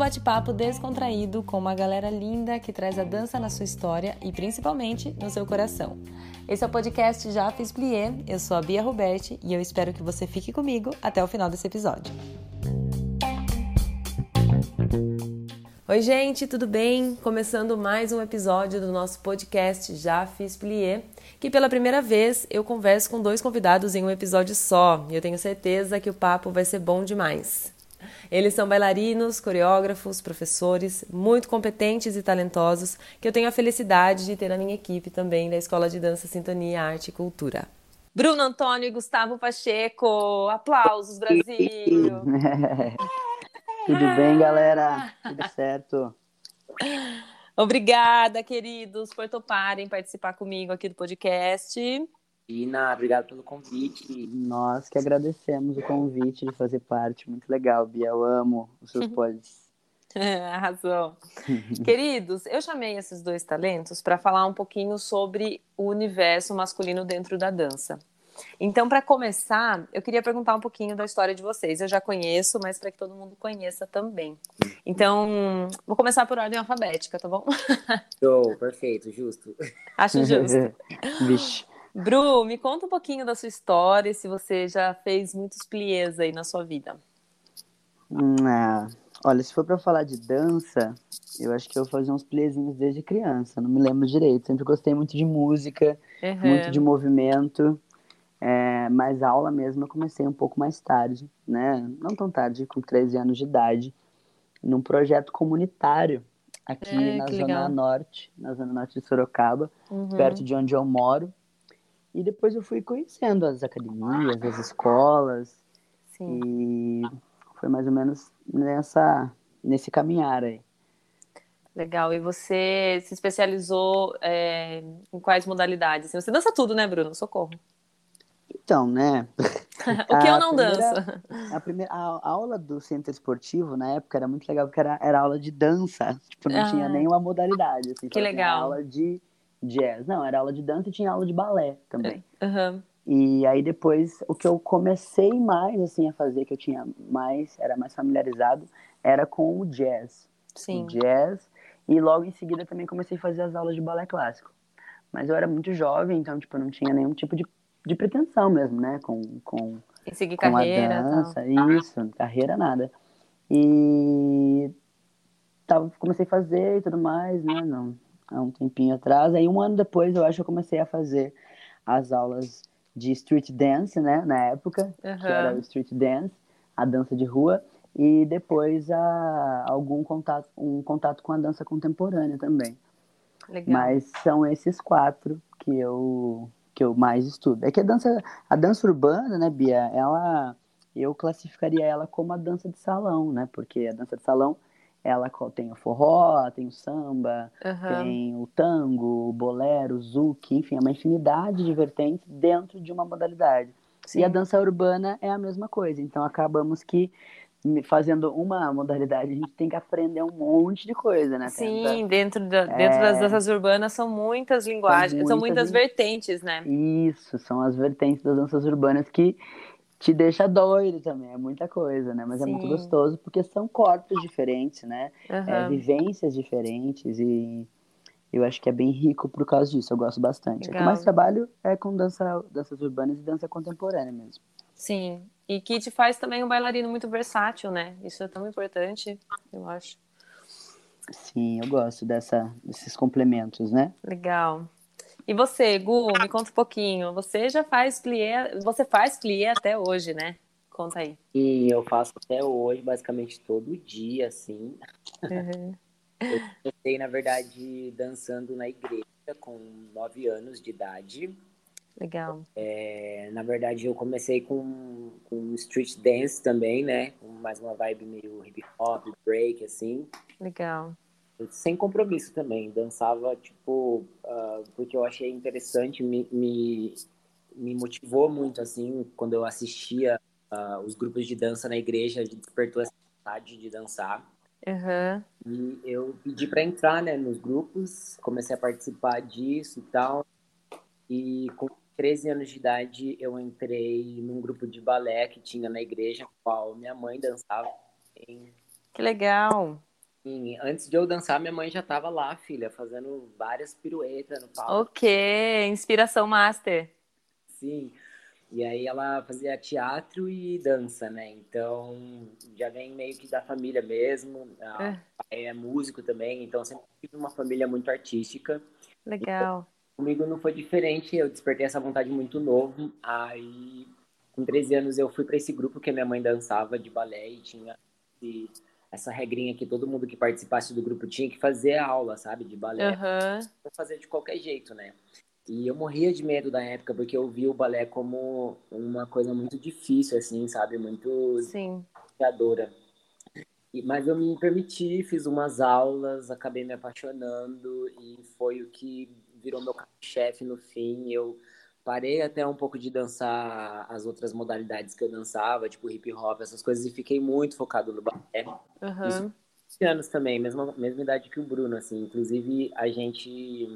bate-papo descontraído com uma galera linda que traz a dança na sua história e principalmente no seu coração. Esse é o podcast Já Fiz Plié, eu sou a Bia Roberti e eu espero que você fique comigo até o final desse episódio. Oi, gente, tudo bem? Começando mais um episódio do nosso podcast Já Fiz Plié, que pela primeira vez eu converso com dois convidados em um episódio só e eu tenho certeza que o papo vai ser bom demais. Eles são bailarinos, coreógrafos, professores, muito competentes e talentosos, que eu tenho a felicidade de ter na minha equipe também da Escola de Dança Sintonia Arte e Cultura. Bruno Antônio e Gustavo Pacheco, aplausos, Brasil! Tudo bem, galera? Tudo certo? Obrigada, queridos, por toparem participar comigo aqui do podcast. Ina, obrigado pelo convite. Nós que agradecemos o convite de fazer parte. Muito legal, Bia. Eu amo os seus pods. Arrasou. Queridos, eu chamei esses dois talentos para falar um pouquinho sobre o universo masculino dentro da dança. Então, para começar, eu queria perguntar um pouquinho da história de vocês. Eu já conheço, mas para que todo mundo conheça também. Então, vou começar por ordem alfabética, tá bom? Show, perfeito, justo. Acho justo. Vixe. Bru, me conta um pouquinho da sua história, se você já fez muitos pliés aí na sua vida. É. Olha, se for para falar de dança, eu acho que eu fazia uns playzinhos desde criança, não me lembro direito. Sempre gostei muito de música, uhum. muito de movimento. É, mas a aula mesmo eu comecei um pouco mais tarde, né? Não tão tarde, com 13 anos de idade, num projeto comunitário aqui é, na Zona legal. Norte, na Zona Norte de Sorocaba, uhum. perto de onde eu moro. E depois eu fui conhecendo as academias, as escolas. Sim. E foi mais ou menos nessa, nesse caminhar aí. Legal. E você se especializou é, em quais modalidades? Você dança tudo, né, Bruno? Socorro. Então, né? o que eu não primeira, danço? A, primeira, a, a, aula do centro esportivo, na época, era muito legal, porque era, era aula de dança. Tipo, não ah, tinha nenhuma modalidade. Assim, que legal. Aula de jazz. Não, era aula de dança e tinha aula de balé também. Uhum. E aí depois, o que eu comecei mais, assim, a fazer, que eu tinha mais, era mais familiarizado, era com o jazz. Sim. O jazz. E logo em seguida também comecei a fazer as aulas de balé clássico. Mas eu era muito jovem, então, tipo, eu não tinha nenhum tipo de, de pretensão mesmo, né? Com, com, e seguir com carreira, a dança. Tal. Isso, carreira nada. E tava, comecei a fazer e tudo mais, né? Não, há um tempinho atrás. Aí um ano depois eu acho que eu comecei a fazer as aulas de street dance, né, na época, uhum. que era o street dance, a dança de rua, e depois a, algum contato, um contato com a dança contemporânea também. Legal. Mas são esses quatro que eu que eu mais estudo. É que a dança a dança urbana, né, Bia, ela eu classificaria ela como a dança de salão, né? Porque a dança de salão ela tem o forró, tem o samba, uhum. tem o tango, o bolero, o zouk, enfim, é uma infinidade de vertentes dentro de uma modalidade. Sim. E a dança urbana é a mesma coisa. Então acabamos que fazendo uma modalidade a gente tem que aprender um monte de coisa, né? Sim, Tenta... dentro, da, dentro é... das danças urbanas são muitas linguagens, são muitas, são muitas vertentes, né? Isso, são as vertentes das danças urbanas que te deixa doido também, é muita coisa, né? Mas Sim. é muito gostoso porque são corpos diferentes, né? Uhum. É, vivências diferentes e eu acho que é bem rico por causa disso, eu gosto bastante. Legal. O que mais trabalho é com dança, danças urbanas e dança contemporânea mesmo. Sim, e que te faz também um bailarino muito versátil, né? Isso é tão importante, eu acho. Sim, eu gosto dessa, desses complementos, né? Legal. E você, Gu, me conta um pouquinho. Você já faz plié, você faz plié até hoje, né? Conta aí. E eu faço até hoje, basicamente todo dia, assim. Uhum. Eu comecei, na verdade, dançando na igreja com nove anos de idade. Legal. É, na verdade, eu comecei com, com street dance também, né? Com mais uma vibe meio hip hop, break, assim. Legal sem compromisso também. Dançava, tipo, uh, porque eu achei interessante, me, me, me, motivou muito, assim, quando eu assistia uh, os grupos de dança na igreja, despertou essa vontade de dançar. Uhum. E eu pedi para entrar, né, nos grupos, comecei a participar disso e tal. E com 13 anos de idade, eu entrei num grupo de balé que tinha na igreja, qual minha mãe dançava. Que legal! Sim, antes de eu dançar, minha mãe já estava lá, filha, fazendo várias piruetas no palco. Ok, inspiração master. Sim, e aí ela fazia teatro e dança, né? Então já vem meio que da família mesmo. É. pai é músico também, então sempre tive uma família muito artística. Legal. Então, comigo não foi diferente, eu despertei essa vontade muito novo. Aí, com 13 anos, eu fui para esse grupo que a minha mãe dançava de balé e tinha. E essa regrinha que todo mundo que participasse do grupo tinha que fazer a aula, sabe, de balé. Uhum. fazer de qualquer jeito, né? E eu morria de medo da época, porque eu vi o balé como uma coisa muito difícil, assim, sabe? Muito Sim. desafiadora. Mas eu me permiti, fiz umas aulas, acabei me apaixonando e foi o que virou meu chefe no fim. Eu parei até um pouco de dançar as outras modalidades que eu dançava, tipo hip hop, essas coisas, e fiquei muito focado no balé. Uhum. Isso, anos também, mesma, mesma idade que o Bruno, assim. Inclusive, a gente,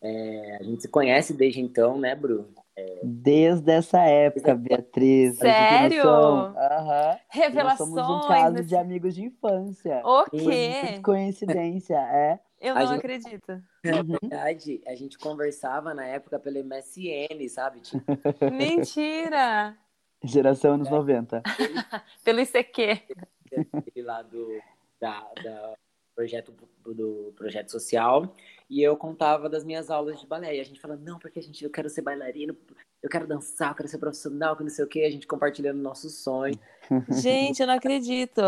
é, a gente se conhece desde então, né, Bruno? É... Desde essa época, Beatriz. Sério? Uhum. Revelações. Nós somos um caso nesse... de amigos de infância. O quê? Coincidência, é. Eu não gente... acredito. Na verdade, a gente conversava na época pelo MSN, sabe? Tipo... Mentira! Geração anos é. 90. pelo ICQ. lá do da, da projeto, do projeto social. E eu contava das minhas aulas de balé. E a gente falando, não, porque a gente, eu quero ser bailarino, eu quero dançar, eu quero ser profissional, que não sei o quê. A gente compartilhando nossos sonhos. Gente, eu não acredito.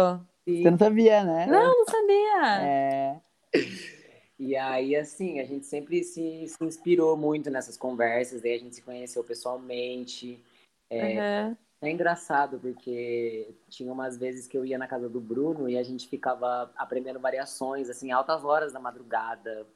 E... Você não sabia, né? Não, não sabia. É... E aí, assim, a gente sempre se, se inspirou muito nessas conversas, aí a gente se conheceu pessoalmente. É, uhum. é engraçado, porque tinha umas vezes que eu ia na casa do Bruno e a gente ficava aprendendo variações, assim, altas horas da madrugada.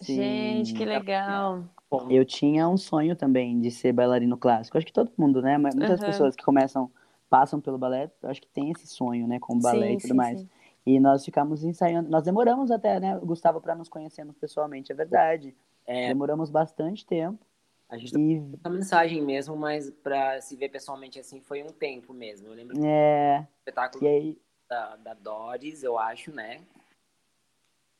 Sim. Gente, que legal. Eu tinha um sonho também de ser bailarino clássico. Acho que todo mundo, né? Muitas uhum. pessoas que começam, passam pelo balé, acho que tem esse sonho, né? Com o balé sim, e tudo sim, mais. Sim. E nós ficamos ensaiando, nós demoramos até, né, Gustavo, para nos conhecermos pessoalmente, é verdade. É, demoramos bastante tempo. A gente e... a mensagem mesmo, mas para se ver pessoalmente assim foi um tempo mesmo. Eu lembro é... do espetáculo aí... da, da Doris, eu acho, né?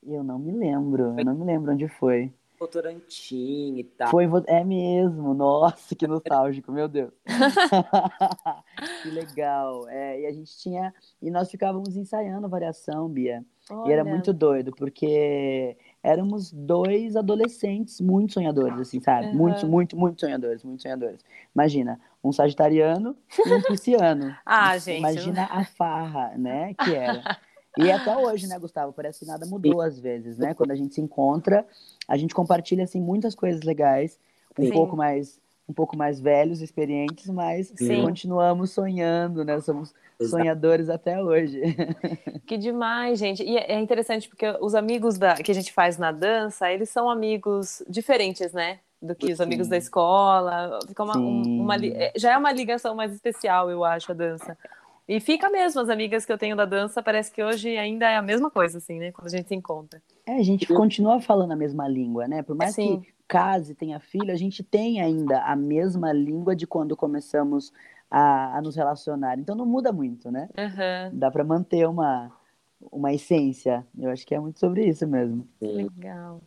Eu não me lembro, eu não me lembro onde foi. Votorantim e tal. Foi, é mesmo, nossa, que nostálgico, meu Deus. que legal. É, e a gente tinha, e nós ficávamos ensaiando variação, Bia. Olha. E era muito doido, porque éramos dois adolescentes muito sonhadores, assim, sabe? Uhum. Muito, muito, muito sonhadores, muito sonhadores. Imagina, um sagitariano e um pisciano. ah, gente. Imagina a farra, né, que era. E até hoje, né, Gustavo? Parece que nada mudou às vezes, né? Quando a gente se encontra, a gente compartilha assim muitas coisas legais, um Sim. pouco mais um pouco mais velhos, experientes, mas Sim. continuamos sonhando, né? Somos sonhadores até hoje. Que demais, gente. E é interessante porque os amigos da, que a gente faz na dança, eles são amigos diferentes, né? Do que os amigos da escola. Fica uma, uma, é, já é uma ligação mais especial, eu acho, a dança. E fica mesmo, as amigas que eu tenho da dança, parece que hoje ainda é a mesma coisa, assim, né? Quando a gente se encontra. É, a gente continua falando a mesma língua, né? Por mais Sim. que case, tenha filho, a gente tem ainda a mesma língua de quando começamos a, a nos relacionar. Então não muda muito, né? Uhum. Dá para manter uma, uma essência. Eu acho que é muito sobre isso mesmo. Legal.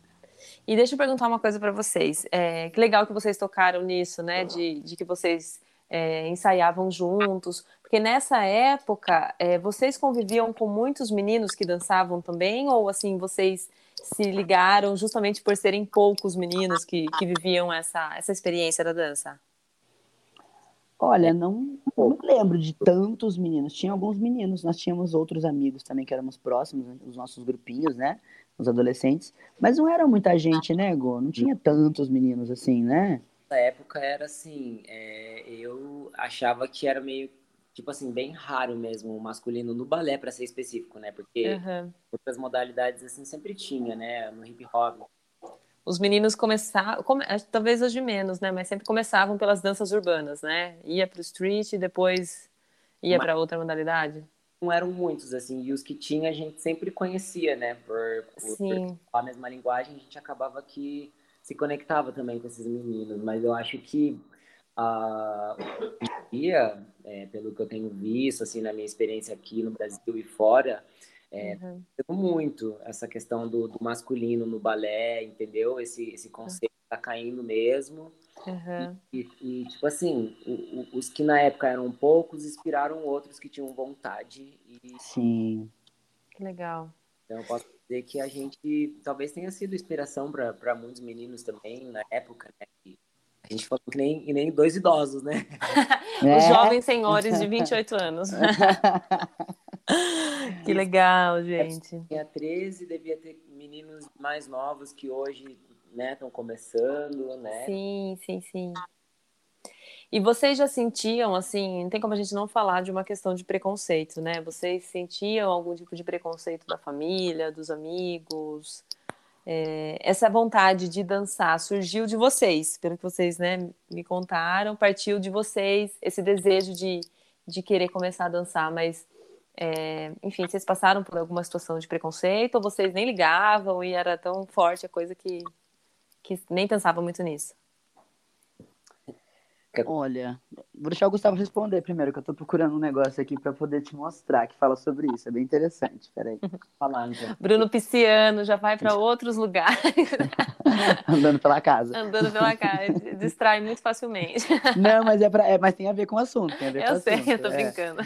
E deixa eu perguntar uma coisa para vocês. É, que legal que vocês tocaram nisso, né? De, de que vocês é, ensaiavam juntos, porque nessa época é, vocês conviviam com muitos meninos que dançavam também, ou assim vocês se ligaram justamente por serem poucos meninos que, que viviam essa, essa experiência da dança? Olha, não, não lembro de tantos meninos. Tinha alguns meninos, nós tínhamos outros amigos também que éramos próximos, né, os nossos grupinhos, né? Os adolescentes. Mas não era muita gente, né, Go? Não tinha tantos meninos assim, né? época era assim, é, eu achava que era meio, tipo assim, bem raro mesmo o masculino no balé, para ser específico, né? Porque uhum. outras modalidades, assim, sempre tinha, né? No hip hop. Os meninos começavam, come, talvez hoje menos, né? Mas sempre começavam pelas danças urbanas, né? Ia pro street e depois ia para outra modalidade. Não eram muitos, assim, e os que tinha a gente sempre conhecia, né? Por, por, por a mesma linguagem, a gente acabava que se conectava também com esses meninos, mas eu acho que a uh, dia, é, pelo que eu tenho visto assim na minha experiência aqui no Brasil e fora, É, uhum. muito essa questão do, do, masculino no balé, entendeu? Esse, esse conceito tá caindo mesmo. Uhum. E, e, tipo assim, o, o, os que na época eram poucos inspiraram outros que tinham vontade. E... Sim. Que legal. Então eu posso dizer que a gente talvez tenha sido inspiração para muitos meninos também na época, né? E a gente falou que nem, que nem dois idosos, né? Os é. jovens senhores de 28 anos. que legal, gente. Tinha 13, devia ter meninos mais novos que hoje estão né, começando, né? Sim, sim, sim. E vocês já sentiam, assim, não tem como a gente não falar de uma questão de preconceito, né? Vocês sentiam algum tipo de preconceito da família, dos amigos? É, essa vontade de dançar surgiu de vocês, pelo que vocês né, me contaram, partiu de vocês, esse desejo de, de querer começar a dançar, mas, é, enfim, vocês passaram por alguma situação de preconceito ou vocês nem ligavam e era tão forte a coisa que, que nem pensava muito nisso? Olha, vou deixar o Gustavo responder primeiro, que eu tô procurando um negócio aqui para poder te mostrar que fala sobre isso. É bem interessante. Peraí. Falar, então. Bruno Pisciano já vai para outros lugares. Andando pela casa. Andando pela casa. Distrai muito facilmente. Não, mas, é pra, é, mas tem a ver com o assunto. Tem a ver eu com sei, assunto, eu tô é. brincando.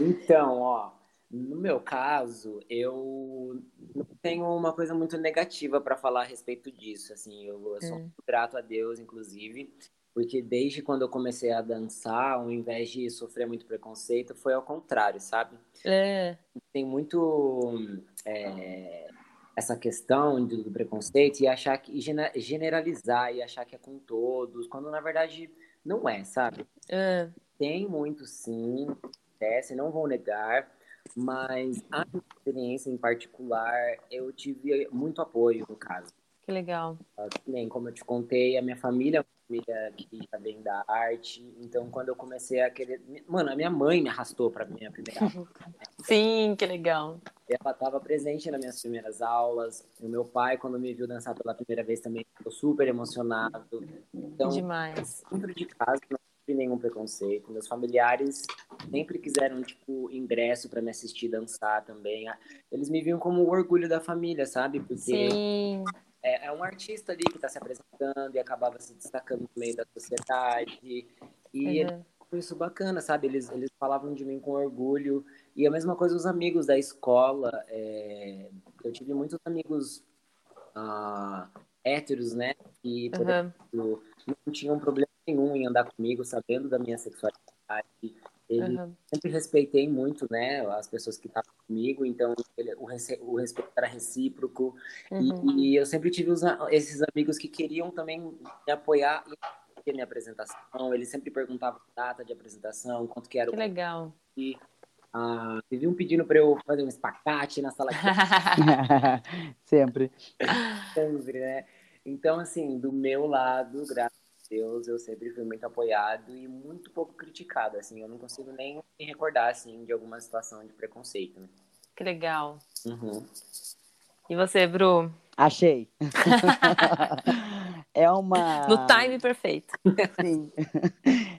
Então, ó. No meu caso, eu não tenho uma coisa muito negativa para falar a respeito disso. Assim, eu, eu sou é. grato a Deus, inclusive, porque desde quando eu comecei a dançar, ao invés de sofrer muito preconceito, foi ao contrário, sabe? É. Tem muito é, essa questão do, preconceito e achar que e generalizar e achar que é com todos, quando na verdade não é, sabe? É. Tem muito sim, acontece, não vou negar, mas a experiência em particular, eu tive muito apoio no caso. Que legal. Nem como eu te contei, a minha família família que já vem da arte. Então, quando eu comecei a querer. Mano, a minha mãe me arrastou para minha primeira aula. Sim, que legal. Ela estava presente nas minhas primeiras aulas. O meu pai, quando me viu dançar pela primeira vez, também ficou super emocionado. Então, Demais. Dentro de casa, não tive nenhum preconceito. Meus familiares sempre quiseram, tipo, ingresso para me assistir dançar também. Eles me viam como o orgulho da família, sabe? Porque. Sim é um artista ali que está se apresentando e acabava se destacando no meio da sociedade. E uhum. foi isso bacana, sabe? Eles, eles falavam de mim com orgulho. E a mesma coisa os amigos da escola. É... Eu tive muitos amigos uh, héteros, né? Que, por uhum. exemplo, não tinham problema nenhum em andar comigo, sabendo da minha sexualidade. Ele uhum. sempre respeitei muito, né, as pessoas que estavam comigo, então ele, o, o, respeito era recíproco uhum. e, e, eu sempre tive os, esses amigos que queriam também me apoiar em minha apresentação. Eles sempre perguntavam data de apresentação, quanto que era. Que legal. E ah, viviam pedindo para eu fazer um espacate na sala. sempre. Sempre, né? Então, assim, do meu lado, graças Deus, eu sempre fui muito apoiado e muito pouco criticado, assim, eu não consigo nem me recordar, assim, de alguma situação de preconceito, né? Que legal. Uhum. E você, Bru? Achei. é uma... No time perfeito. Sim.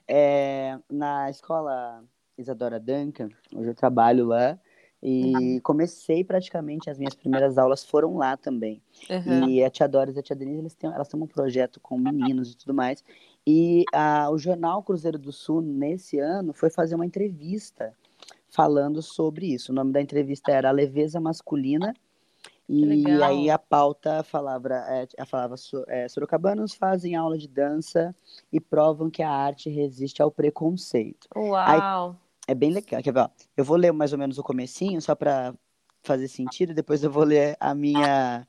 É, na escola Isadora Duncan, hoje eu trabalho lá, e uhum. comecei praticamente, as minhas primeiras aulas foram lá também. Uhum. E a Tia Doris e a Tia Denise, eles têm, elas têm um projeto com meninos e tudo mais. E a, o jornal Cruzeiro do Sul, nesse ano, foi fazer uma entrevista falando sobre isso. O nome da entrevista era A Leveza Masculina. E aí a pauta falava, é, falava é, Sorocabanos fazem aula de dança e provam que a arte resiste ao preconceito. Uau! Aí, é bem legal. Quer ver, Eu vou ler mais ou menos o comecinho, só para fazer sentido, depois eu vou ler a minha...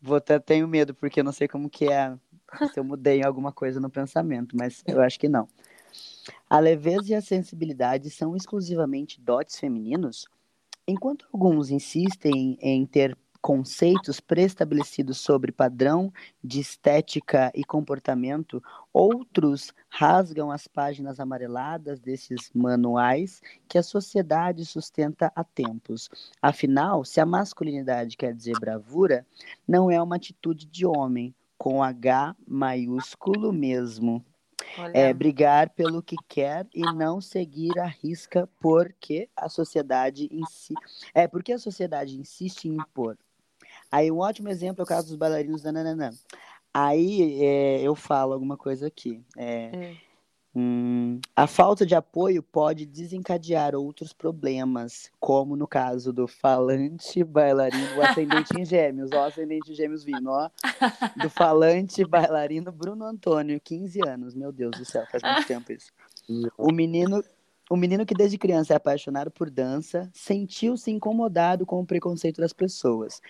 Vou até tenho medo, porque eu não sei como que é, se eu mudei alguma coisa no pensamento, mas eu acho que não. A leveza e a sensibilidade são exclusivamente dotes femininos? Enquanto alguns insistem em ter conceitos pré-estabelecidos sobre padrão de estética e comportamento, outros rasgam as páginas amareladas desses manuais que a sociedade sustenta há tempos. Afinal, se a masculinidade quer dizer bravura, não é uma atitude de homem, com H maiúsculo mesmo. É brigar pelo que quer e não seguir a risca porque a sociedade si. É porque a sociedade insiste em impor. Aí um ótimo exemplo é o caso dos bailarinos da Nananã. Aí é, eu falo alguma coisa aqui. É, hum. Hum, a falta de apoio pode desencadear outros problemas, como no caso do falante bailarino, o ascendente em gêmeos, ó, ascendente em gêmeos vindo, ó, do falante bailarino Bruno Antônio, 15 anos, meu Deus do céu, faz muito tempo isso. O menino, o menino que desde criança é apaixonado por dança, sentiu-se incomodado com o preconceito das pessoas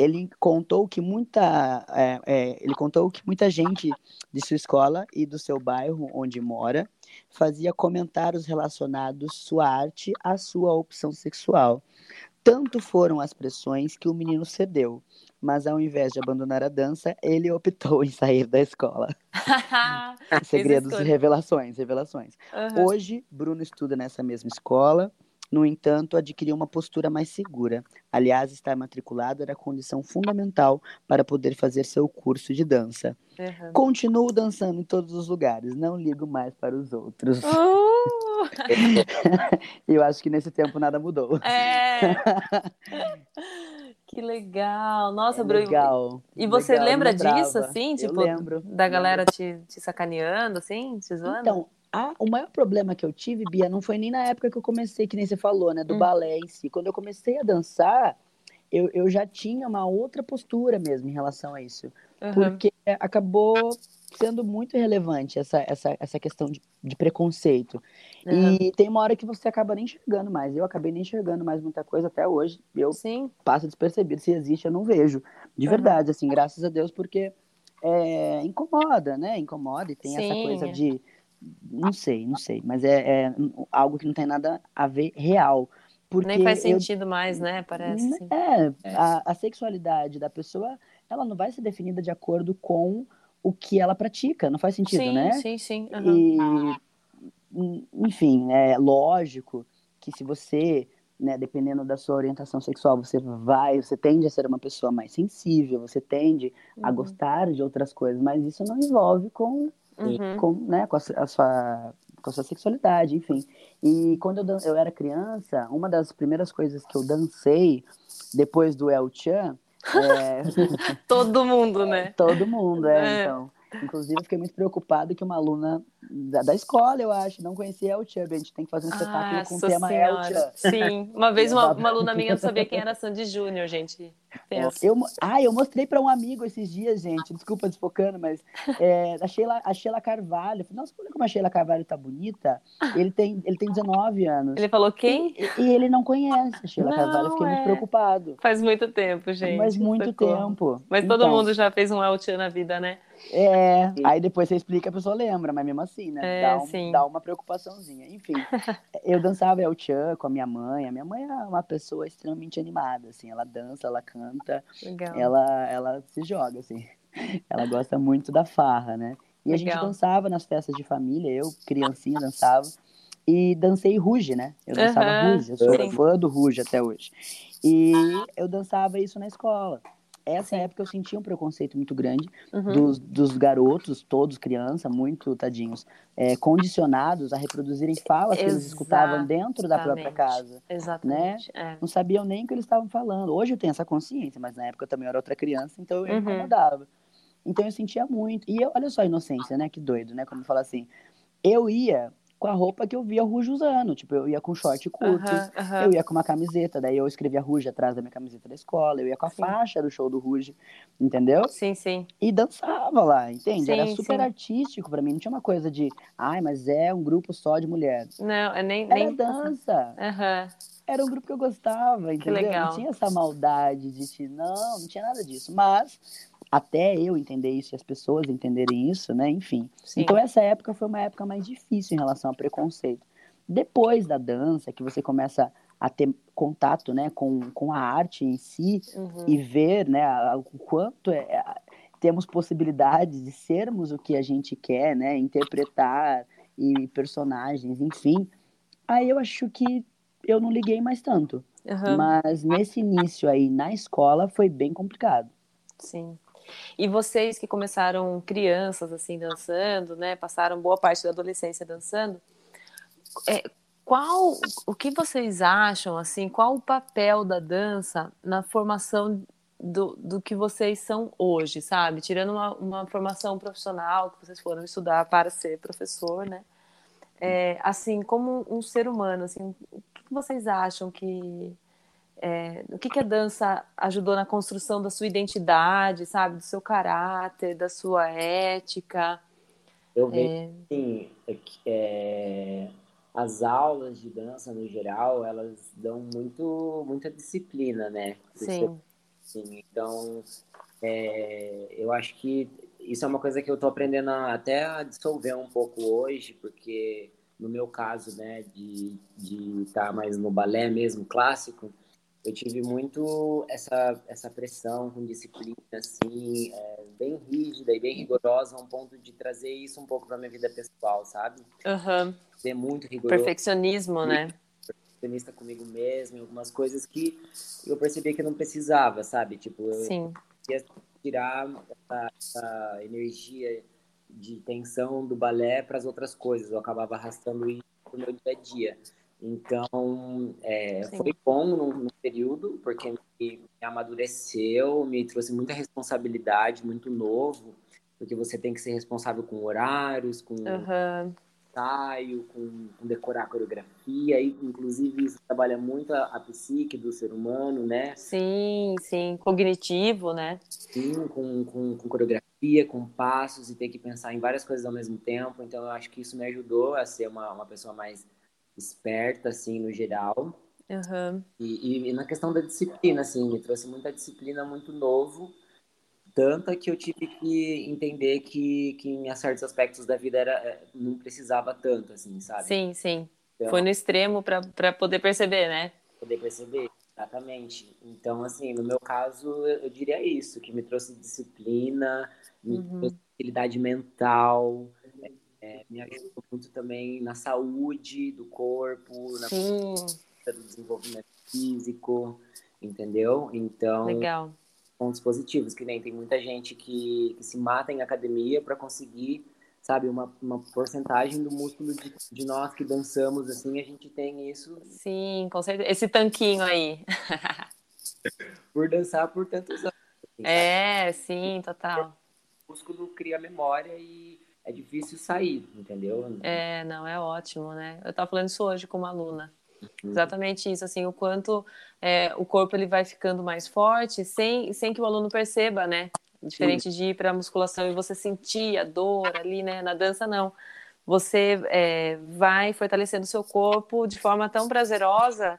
ele contou que muita é, é, ele contou que muita gente de sua escola e do seu bairro onde mora fazia comentários relacionados sua arte à sua opção sexual. Tanto foram as pressões que o menino cedeu, mas ao invés de abandonar a dança, ele optou em sair da escola. Segredos e revelações, revelações. Uhum. Hoje, Bruno estuda nessa mesma escola no entanto, adquiriu uma postura mais segura. Aliás, estar matriculado era condição fundamental para poder fazer seu curso de dança. Uhum. Continuo dançando em todos os lugares, não ligo mais para os outros. Uh! Eu acho que nesse tempo nada mudou. É. Que legal. Nossa, é Bruno. Legal. E você legal, lembra disso, assim? Eu tipo, lembro. Da galera te, te sacaneando, assim? Te zoando? Então, a, o maior problema que eu tive, Bia, não foi nem na época que eu comecei, que nem você falou, né? Do hum. balé em si. Quando eu comecei a dançar, eu, eu já tinha uma outra postura mesmo em relação a isso. Uhum. Porque acabou sendo muito relevante essa, essa, essa questão de, de preconceito. Uhum. E tem uma hora que você acaba nem enxergando mais. Eu acabei nem enxergando mais muita coisa até hoje. Eu Sim. passo despercebido. Se existe, eu não vejo. De uhum. verdade, assim, graças a Deus, porque é, incomoda, né? Incomoda e tem Sim. essa coisa de não sei, não sei, mas é, é, algo que não tem nada a ver real. Porque Nem faz sentido eu, mais, né? Parece. É, é. A, a, sexualidade da pessoa, ela não vai ser definida de acordo com o que ela pratica, não faz sentido, sim, né? Sim, sim, uhum. E, enfim, é lógico que se você, né, dependendo da sua orientação sexual, você vai, você tende a ser uma pessoa mais sensível, você tende uhum. a gostar de outras coisas, mas isso não envolve com uhum. com, né, com a, a, sua com a sua sexualidade, enfim. E quando eu, eu era criança, uma das primeiras coisas que eu dancei depois do El Chan é... Todo mundo, né? Todo mundo, é, é. então. Inclusive, eu fiquei muito preocupado que uma aluna da, da escola, eu acho, não conhecia El Chub. A gente tem que fazer um espetáculo ah, com o tema El Chub. Sim, uma vez uma, uma, aluna minha não sabia quem era Sandy Júnior, gente. Pensa. Eu, ah, eu mostrei para um amigo esses dias, gente. Desculpa desfocando, mas é, a, Sheila, a Sheila Carvalho. Falei, Nossa, olha como a Sheila Carvalho tá bonita. Ele tem, ele tem 19 anos. Ele falou quem? E, e ele não conhece a Sheila não, Carvalho. Eu fiquei é. muito preocupado. Faz muito tempo, gente. Faz muito Socorro. tempo. Mas então, todo mundo já fez um El na vida, né? É, aí depois você explica, a pessoa lembra, mas mesmo assim, né? É, dá, um, dá, uma preocupaçãozinha. Enfim, eu dançava El Chan com a minha mãe. A minha mãe é uma pessoa extremamente animada, assim. Ela dança, ela canta, Legal. Ela, ela se joga, assim. Ela gosta muito da farra, né? E Legal. a gente dançava nas festas de família, eu, criancinha, dançava. E dancei Ruge, né? Eu dançava uhum, Ruge, eu sou sim. fã do Ruge até hoje. E eu dançava isso na escola essa Sim. época eu sentia um preconceito muito grande uhum. dos, dos, garotos, todos criança, muito tadinhos, é, condicionados a reproduzirem falas que eles escutavam dentro da própria casa. Né? Exatamente. Né? É. Não sabiam nem o que eles estavam falando. Hoje eu tenho essa consciência, mas na época eu também era outra criança, então eu uhum. incomodava. Então eu sentia muito. E eu, olha só a inocência, né? Que doido, né? Como falar assim. Eu ia com a roupa que eu via Ruge usando. Tipo, eu ia com short curto, eu ia com uma camiseta, daí eu escrevia Ruge atrás da minha camiseta da escola, eu ia com a sim. faixa do show do Ruge, entendeu? Sim, sim. E dançava lá, entende? Sim, Era super sim. artístico para mim, não tinha uma coisa de, ai, mas é um grupo só de mulheres. Não, é nem. Era nem... dança. Uhum. Era um grupo que eu gostava, entendeu? Não tinha essa maldade de te. Não, não tinha nada disso. Mas até eu entender isso e as pessoas entenderem isso, né? Enfim. Sim. Então essa época foi uma época mais difícil em relação ao preconceito. Depois da dança, que você começa a ter contato, né, com, com a arte em si uhum. e ver, né, o quanto é, temos possibilidades de sermos o que a gente quer, né, interpretar e personagens, enfim. Aí eu acho que eu não liguei mais tanto. Uhum. Mas nesse início aí na escola foi bem complicado. Sim. E vocês que começaram crianças assim dançando, né? Passaram boa parte da adolescência dançando. É, qual o que vocês acham assim? Qual o papel da dança na formação do, do que vocês são hoje, sabe? Tirando uma, uma formação profissional que vocês foram estudar para ser professor, né? É, assim, como um ser humano, assim, o que vocês acham que é, o que, que a dança ajudou na construção da sua identidade, sabe, do seu caráter, da sua ética? Eu vejo, é... assim, é, é, as aulas de dança no geral, elas dão muito, muita disciplina, né? Sim. Sim, então é, eu acho que isso é uma coisa que eu tô aprendendo a, até a dissolver um pouco hoje, porque no meu caso, né, de de estar tá mais no balé mesmo clássico, eu tive muito essa essa pressão com disciplina assim, é, bem rígida e bem rigorosa, a um ponto de trazer isso um pouco para minha vida pessoal, sabe? Uhum. Ser muito rigoroso. Perfeccionismo, né? perfeccionista comigo mesmo, em algumas coisas que eu percebi que eu não precisava, sabe? Tipo, eu Sim. ia tirar essa, essa energia de tensão do balé para as outras coisas. Eu acabava arrastando isso pro meu dia a dia. Então, é, foi bom no, no, período, porque me, me, amadureceu, me trouxe muita responsabilidade, muito novo, porque você tem que ser responsável com horários, com uhum ensaio, com, com, decorar a coreografia, e inclusive isso trabalha muito a, a, psique do ser humano, né? Sim, sim, cognitivo, né? Sim, com, com, com, coreografia, com passos, e ter que pensar em várias coisas ao mesmo tempo, então eu acho que isso me ajudou a ser uma, uma pessoa mais esperta, assim, no geral. Uhum. E, e, na questão da disciplina, assim, me trouxe muita disciplina, muito novo, tanta que eu tive que entender que, que em certos aspectos da vida era, é, não precisava tanto, assim, sabe? Sim, sim. Então, Foi no extremo para poder perceber, né? Poder perceber, exatamente. Então, assim, no meu caso, eu, eu diria isso, que me trouxe disciplina, me uhum. trouxe habilidade mental, é, me ajudou muito também na saúde do corpo, na Sim. do desenvolvimento físico, entendeu? Então, Legal pontos positivos, que nem tem muita gente que, que se mata em academia para conseguir, sabe, uma, uma porcentagem do músculo de, de nós que dançamos, assim, a gente tem isso. Sim, com certeza. Esse tanquinho aí. por dançar por tantos anos. Assim, é, sim, total. O músculo cria memória e é difícil sair, entendeu? É, não, é ótimo, né? Eu tava falando isso hoje com uma aluna. Uhum. Exatamente isso, assim, o quanto é, o corpo ele vai ficando mais forte sem, sem que o aluno perceba, né? Diferente Sim. de ir para a musculação e você sentir a dor ali, né? Na dança, não. Você é, vai fortalecendo o seu corpo de forma tão prazerosa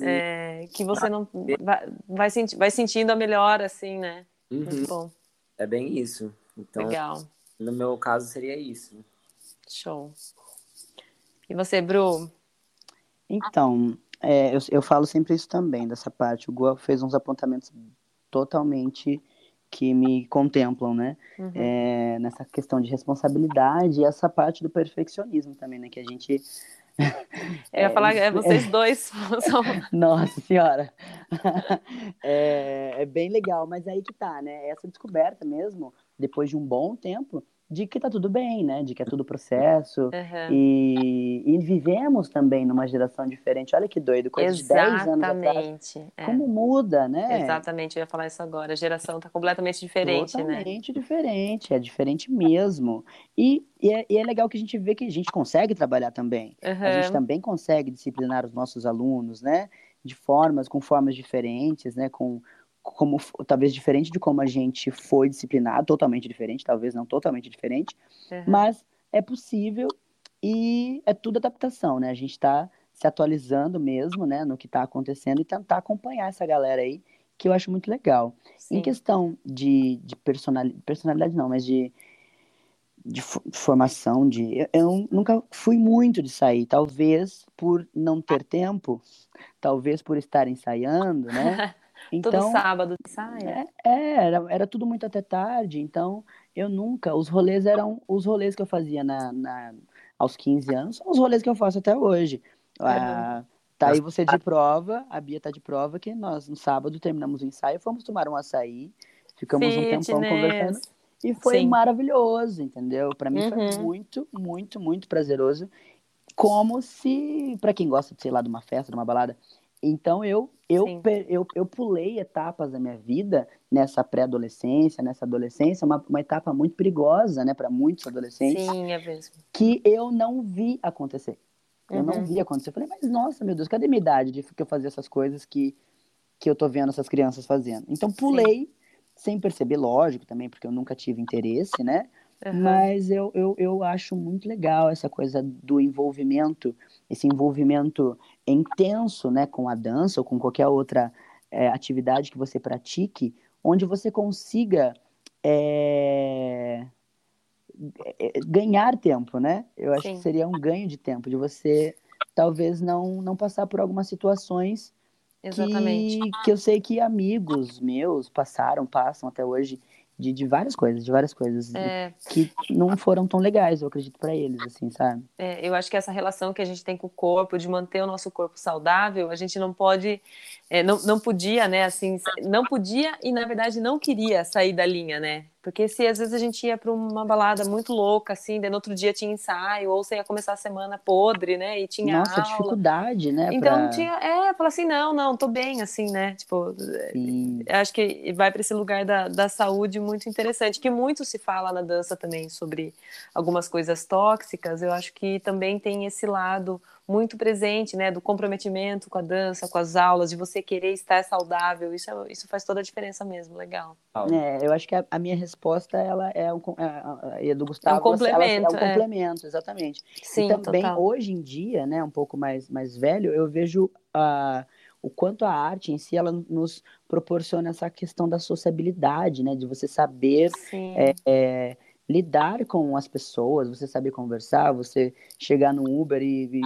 é, que você não vai, vai, senti, vai sentindo a melhora, assim, né? Uhum. Muito bom. É bem isso. Então, Legal. No meu caso, seria isso. Show. E você, Bru? Então, é, eu, eu falo sempre isso também, dessa parte. O Gua fez uns apontamentos totalmente que me contemplam, né? Uhum. É, nessa questão de responsabilidade e essa parte do perfeccionismo também, né? Que a gente. Eu ia falar, é, vocês dois são. Nossa Senhora! é, é bem legal, mas aí que tá, né? Essa descoberta mesmo, depois de um bom tempo, de que tá tudo bem, né? De que é tudo processo. Uhum. E, e, vivemos também numa geração diferente. Olha que doido, coisa Exatamente. de 10 anos atrás. É. Como muda, né? Exatamente, eu ia falar isso agora. A geração tá completamente diferente, Totalmente né? Totalmente diferente, é diferente mesmo. E, e, é, e, é, legal que a gente vê que a gente consegue trabalhar também. Uhum. A gente também consegue disciplinar os nossos alunos, né? De formas, com formas diferentes, né? Com como talvez diferente de como a gente foi disciplinado, totalmente diferente, talvez não totalmente diferente, uhum. mas é possível e é tudo adaptação, né? A gente está se atualizando mesmo, né, no que está acontecendo e tentar acompanhar essa galera aí, que eu acho muito legal. Sim. Em questão de, de personalidade, personalidade não, mas de, de formação, de eu, nunca fui muito de sair, talvez por não ter tempo, talvez por estar ensaiando, né? Então, Todo sábado saia? É, é, era, era tudo muito até tarde, então eu nunca. Os rolês eram os rolês que eu fazia na, na aos 15 anos, são os rolês que eu faço até hoje. Ah, tá aí você de prova, a Bia tá de prova, que nós no sábado terminamos o ensaio, fomos tomar um açaí, ficamos Fitness. um tempão conversando. E foi Sim. maravilhoso, entendeu? Para mim uhum. foi muito, muito, muito prazeroso. Como se, para quem gosta, sei lá, de uma festa, de uma balada. Então eu eu, eu, eu pulei etapas da minha vida nessa pré-adolescência, nessa adolescência, uma, uma etapa muito perigosa, né, para muitos adolescentes. Sim, é mesmo. Que eu não vi acontecer. Eu uhum. não vi acontecer. Eu falei, mas nossa, meu Deus, cadê minha idade de que eu fazia essas coisas que, que eu tô vendo essas crianças fazendo? Então pulei, Sim. sem perceber, lógico também, porque eu nunca tive interesse, né? Uhum. Mas eu, eu, eu acho muito legal essa coisa do envolvimento, esse envolvimento intenso né, com a dança ou com qualquer outra é, atividade que você pratique, onde você consiga é, é, ganhar tempo, né? Eu acho Sim. que seria um ganho de tempo, de você talvez não, não passar por algumas situações Exatamente. Que, que eu sei que amigos meus passaram, passam até hoje, de, de várias coisas, de várias coisas é... que não foram tão legais, eu acredito, para eles, assim, sabe? É, eu acho que essa relação que a gente tem com o corpo, de manter o nosso corpo saudável, a gente não pode, é, não, não podia, né, assim, não podia e, na verdade, não queria sair da linha, né? Porque se às vezes a gente ia para uma balada muito louca, assim, daí no outro dia tinha ensaio, ou você ia começar a semana podre, né? E tinha Nossa, aula. dificuldade, né? Então pra... tinha. É, falar assim, não, não, tô bem, assim, né? Tipo, Sim. acho que vai para esse lugar da, da saúde muito interessante, que muito se fala na dança também sobre algumas coisas tóxicas. Eu acho que também tem esse lado muito presente, né, do comprometimento com a dança, com as aulas, de você querer estar saudável, isso, é, isso faz toda a diferença mesmo, legal. É, eu acho que a, a minha resposta, ela é um, é, é, do Gustavo, é um complemento, ela, é um complemento, exatamente. Sim, e também, total. hoje em dia, né, um pouco mais, mais velho, eu vejo uh, o quanto a arte em si, ela nos proporciona essa questão da sociabilidade, né, de você saber... É, é, lidar com as pessoas, você saber conversar, você chegar no Uber e, e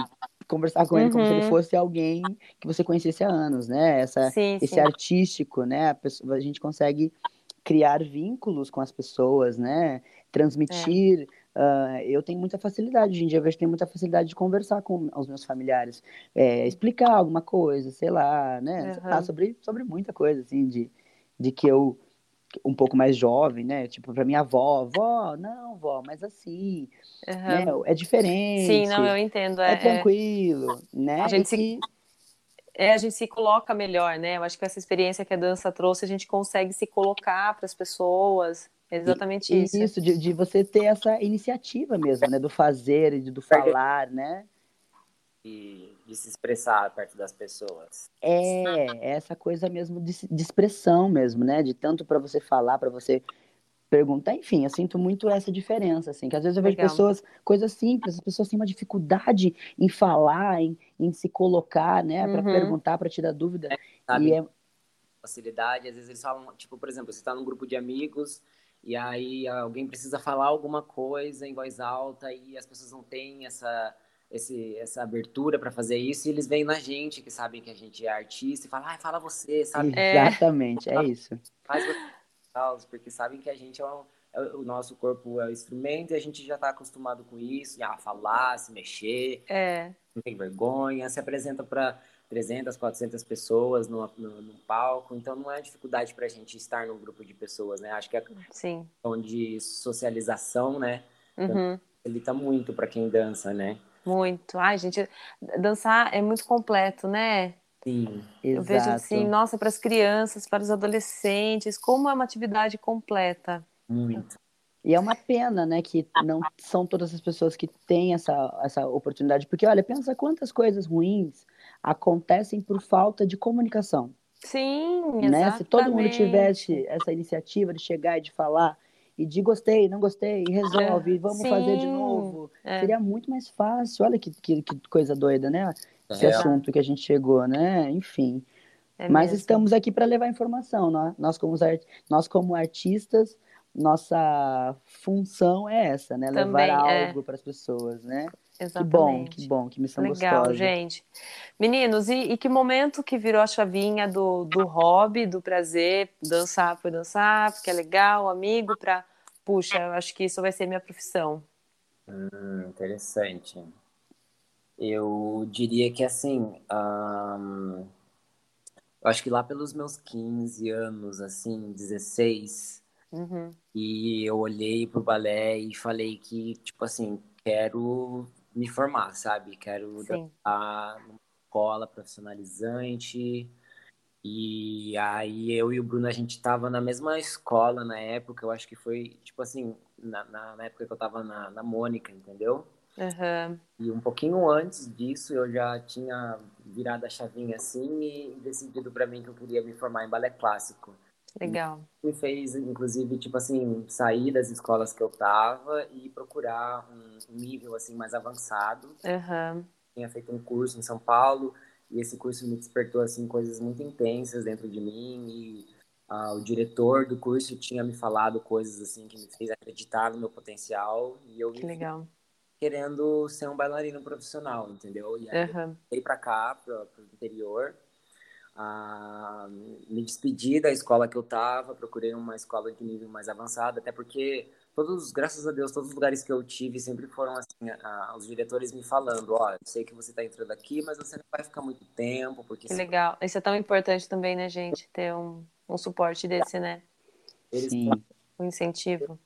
conversar com ele uhum. como se ele uhum. fosse alguém que você conhecesse há anos, né? Essa, sim, esse sim. artístico, né? A, pessoa, a, gente consegue criar vínculos com as pessoas, né? Transmitir. É. Uh, eu tenho muita facilidade, hoje em dia eu vejo que tenho muita facilidade de conversar com os meus familiares, é, explicar alguma coisa, sei lá, né? Uhum. Sobre, sobre muita coisa, assim, de, de que eu um pouco mais jovem, né? Tipo, para minha avó, vó, não, vó, mas assim, uhum. né? É diferente. Sim, não, eu entendo. É, é tranquilo, é... né? A gente, se... é, a gente se coloca melhor, né? Eu acho que essa experiência que a dança trouxe, a gente consegue se colocar para as pessoas. É exatamente e, isso. Isso, de, de, você ter essa iniciativa mesmo, né? Do fazer e do falar, né? E de se expressar perto das pessoas. É, essa coisa mesmo de, de expressão mesmo, né? De tanto para você falar, para você perguntar, enfim, eu sinto muito essa diferença, assim, que às vezes eu vejo Legal. pessoas, coisas simples, as pessoas têm uma dificuldade em falar, em, em se colocar, né, para uhum. perguntar, para tirar dúvida. É, sabe, e é... facilidade, às vezes eles falam, tipo, por exemplo, você está num grupo de amigos e aí alguém precisa falar alguma coisa em voz alta e as pessoas não têm essa esse, essa abertura para fazer isso e eles vêm na gente, que sabem que a gente é artista, e falam, ah, fala você, sabe? Exatamente, é, é isso. Faz você, porque sabem que a gente é, um, é, o nosso corpo é o instrumento e a gente já está acostumado com isso, a falar, se mexer, é. não tem vergonha, se apresenta para 300, 400 pessoas no, no, no, palco, então não é dificuldade para a gente estar num grupo de pessoas, né? Acho que é Sim. questão de socialização, né? Uhum. Facilita muito para quem dança, né? Muito. Ai, gente, dançar é muito completo, né? Sim, Eu exato. vejo assim, nossa, para as crianças, para os adolescentes, como é uma atividade completa. Muito. E é uma pena, né, que não são todas as pessoas que têm essa, essa oportunidade. Porque, olha, pensa quantas coisas ruins acontecem por falta de comunicação. Sim, né? Exatamente. Se todo mundo tivesse essa iniciativa de chegar e de falar, e de gostei, não gostei, e resolve, vamos sim, fazer de novo. É. Seria muito mais fácil. Olha que, que, que coisa doida, né? Esse é. assunto que a gente chegou, né? Enfim. É Mas mesmo. estamos aqui para levar informação. Né? Nós, como, nós, como artistas, nossa função é essa, né? Também levar é. algo para as pessoas, né? Exatamente. Que bom, que bom, que missão Legal, gostosa. gente. Meninos, e, e, que momento que virou a chavinha do, do hobby, do prazer, dançar por dançar, porque é legal, amigo, para puxa, eu acho que isso vai ser minha profissão. Hum, interessante. Eu diria que assim, eu acho que lá pelos meus 15 anos, assim, 16, uhum. e eu olhei pro balé e falei que, tipo assim, quero me formar, sabe? Quero estar numa escola profissionalizante. E aí eu e o Bruno, a gente tava na mesma escola na época, eu acho que foi, tipo assim, na, na, na época que eu tava na, na Mônica, entendeu? Uhum. E um pouquinho antes disso, eu já tinha virado a chavinha assim e decidido para mim que eu queria me formar em balé clássico. Legal. E fez, inclusive, tipo assim, sair das escolas que eu tava e procurar um nível, assim, mais avançado. Uhum. Tinha feito um curso em São Paulo e esse curso me despertou, assim, coisas muito intensas dentro de mim e uh, o diretor do curso tinha me falado coisas, assim, que me fez acreditar no meu potencial e eu que legal querendo ser um bailarino profissional, entendeu? E aí uhum. eu para cá, para o interior, ah, me despedi da escola que eu tava, procurei uma escola de nível mais avançado, até porque todos, graças a Deus, todos os lugares que eu tive sempre foram assim, ah, os diretores me falando, ó, oh, eu sei que você está entrando aqui, mas você não vai ficar muito tempo, porque... Que legal, isso é tão importante também, né, gente, ter um, um suporte desse, né? Eles Sim. Um incentivo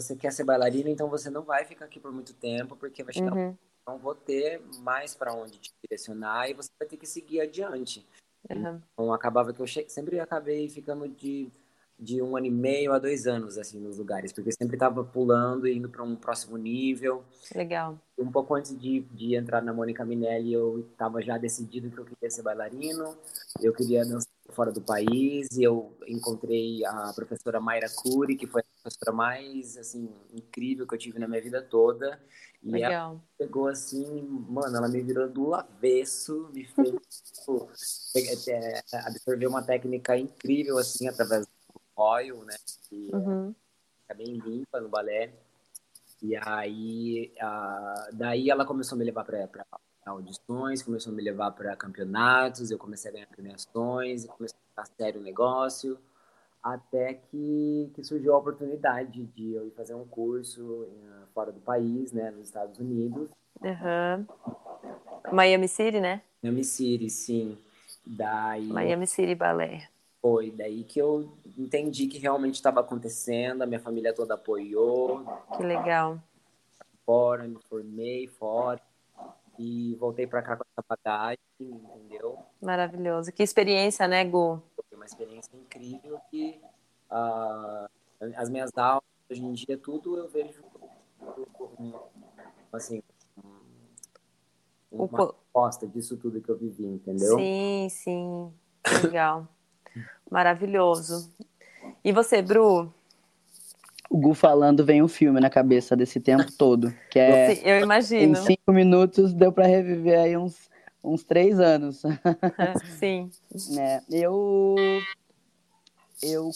você quer ser bailarina, então você não vai ficar aqui por muito tempo, porque vai chegar uhum. não vou ter mais para onde te direcionar e você vai ter que seguir adiante. Uhum. Então acabava que eu sempre acabei ficando de de um ano e meio a dois anos, assim, nos lugares, porque sempre estava pulando e indo para um próximo nível. Legal. Um pouco antes de, de entrar na Mônica Minelli, eu estava já decidido que eu queria ser bailarino, eu queria dançar fora do país, e eu encontrei a professora Mayra Cury, que foi a professora mais, assim, incrível que eu tive na minha vida toda. E Legal. ela pegou assim, mano, ela me virou do avesso, me fez tipo, é, absorver uma técnica incrível, assim, através oil, né? Que uhum. é bem limpa no balé. E aí, a, daí ela começou a me levar para audições, começou a me levar para campeonatos, eu comecei a ganhar premiações, comecei a ficar sério o negócio, até que, que surgiu a oportunidade de eu ir fazer um curso em, fora do país, né, nos Estados Unidos. Uhum. Miami City, né? Miami City, sim. Daí... Miami City Ballet. Foi daí que eu entendi que realmente estava acontecendo, a minha família toda apoiou. Que legal. Fora, me formei fora e voltei para cá com essa bagagem, entendeu? Maravilhoso. Que experiência, né, Gu? Foi uma experiência incrível que uh, as minhas aulas, hoje em dia, tudo eu vejo assim, uma resposta disso tudo que eu vivi, entendeu? Sim, sim. Legal. Maravilhoso. E você, Bru? O Gu falando vem um filme na cabeça desse tempo todo. Que é, Sim, eu imagino. Em cinco minutos deu para reviver aí uns, uns três anos. Sim. É, eu. Eu.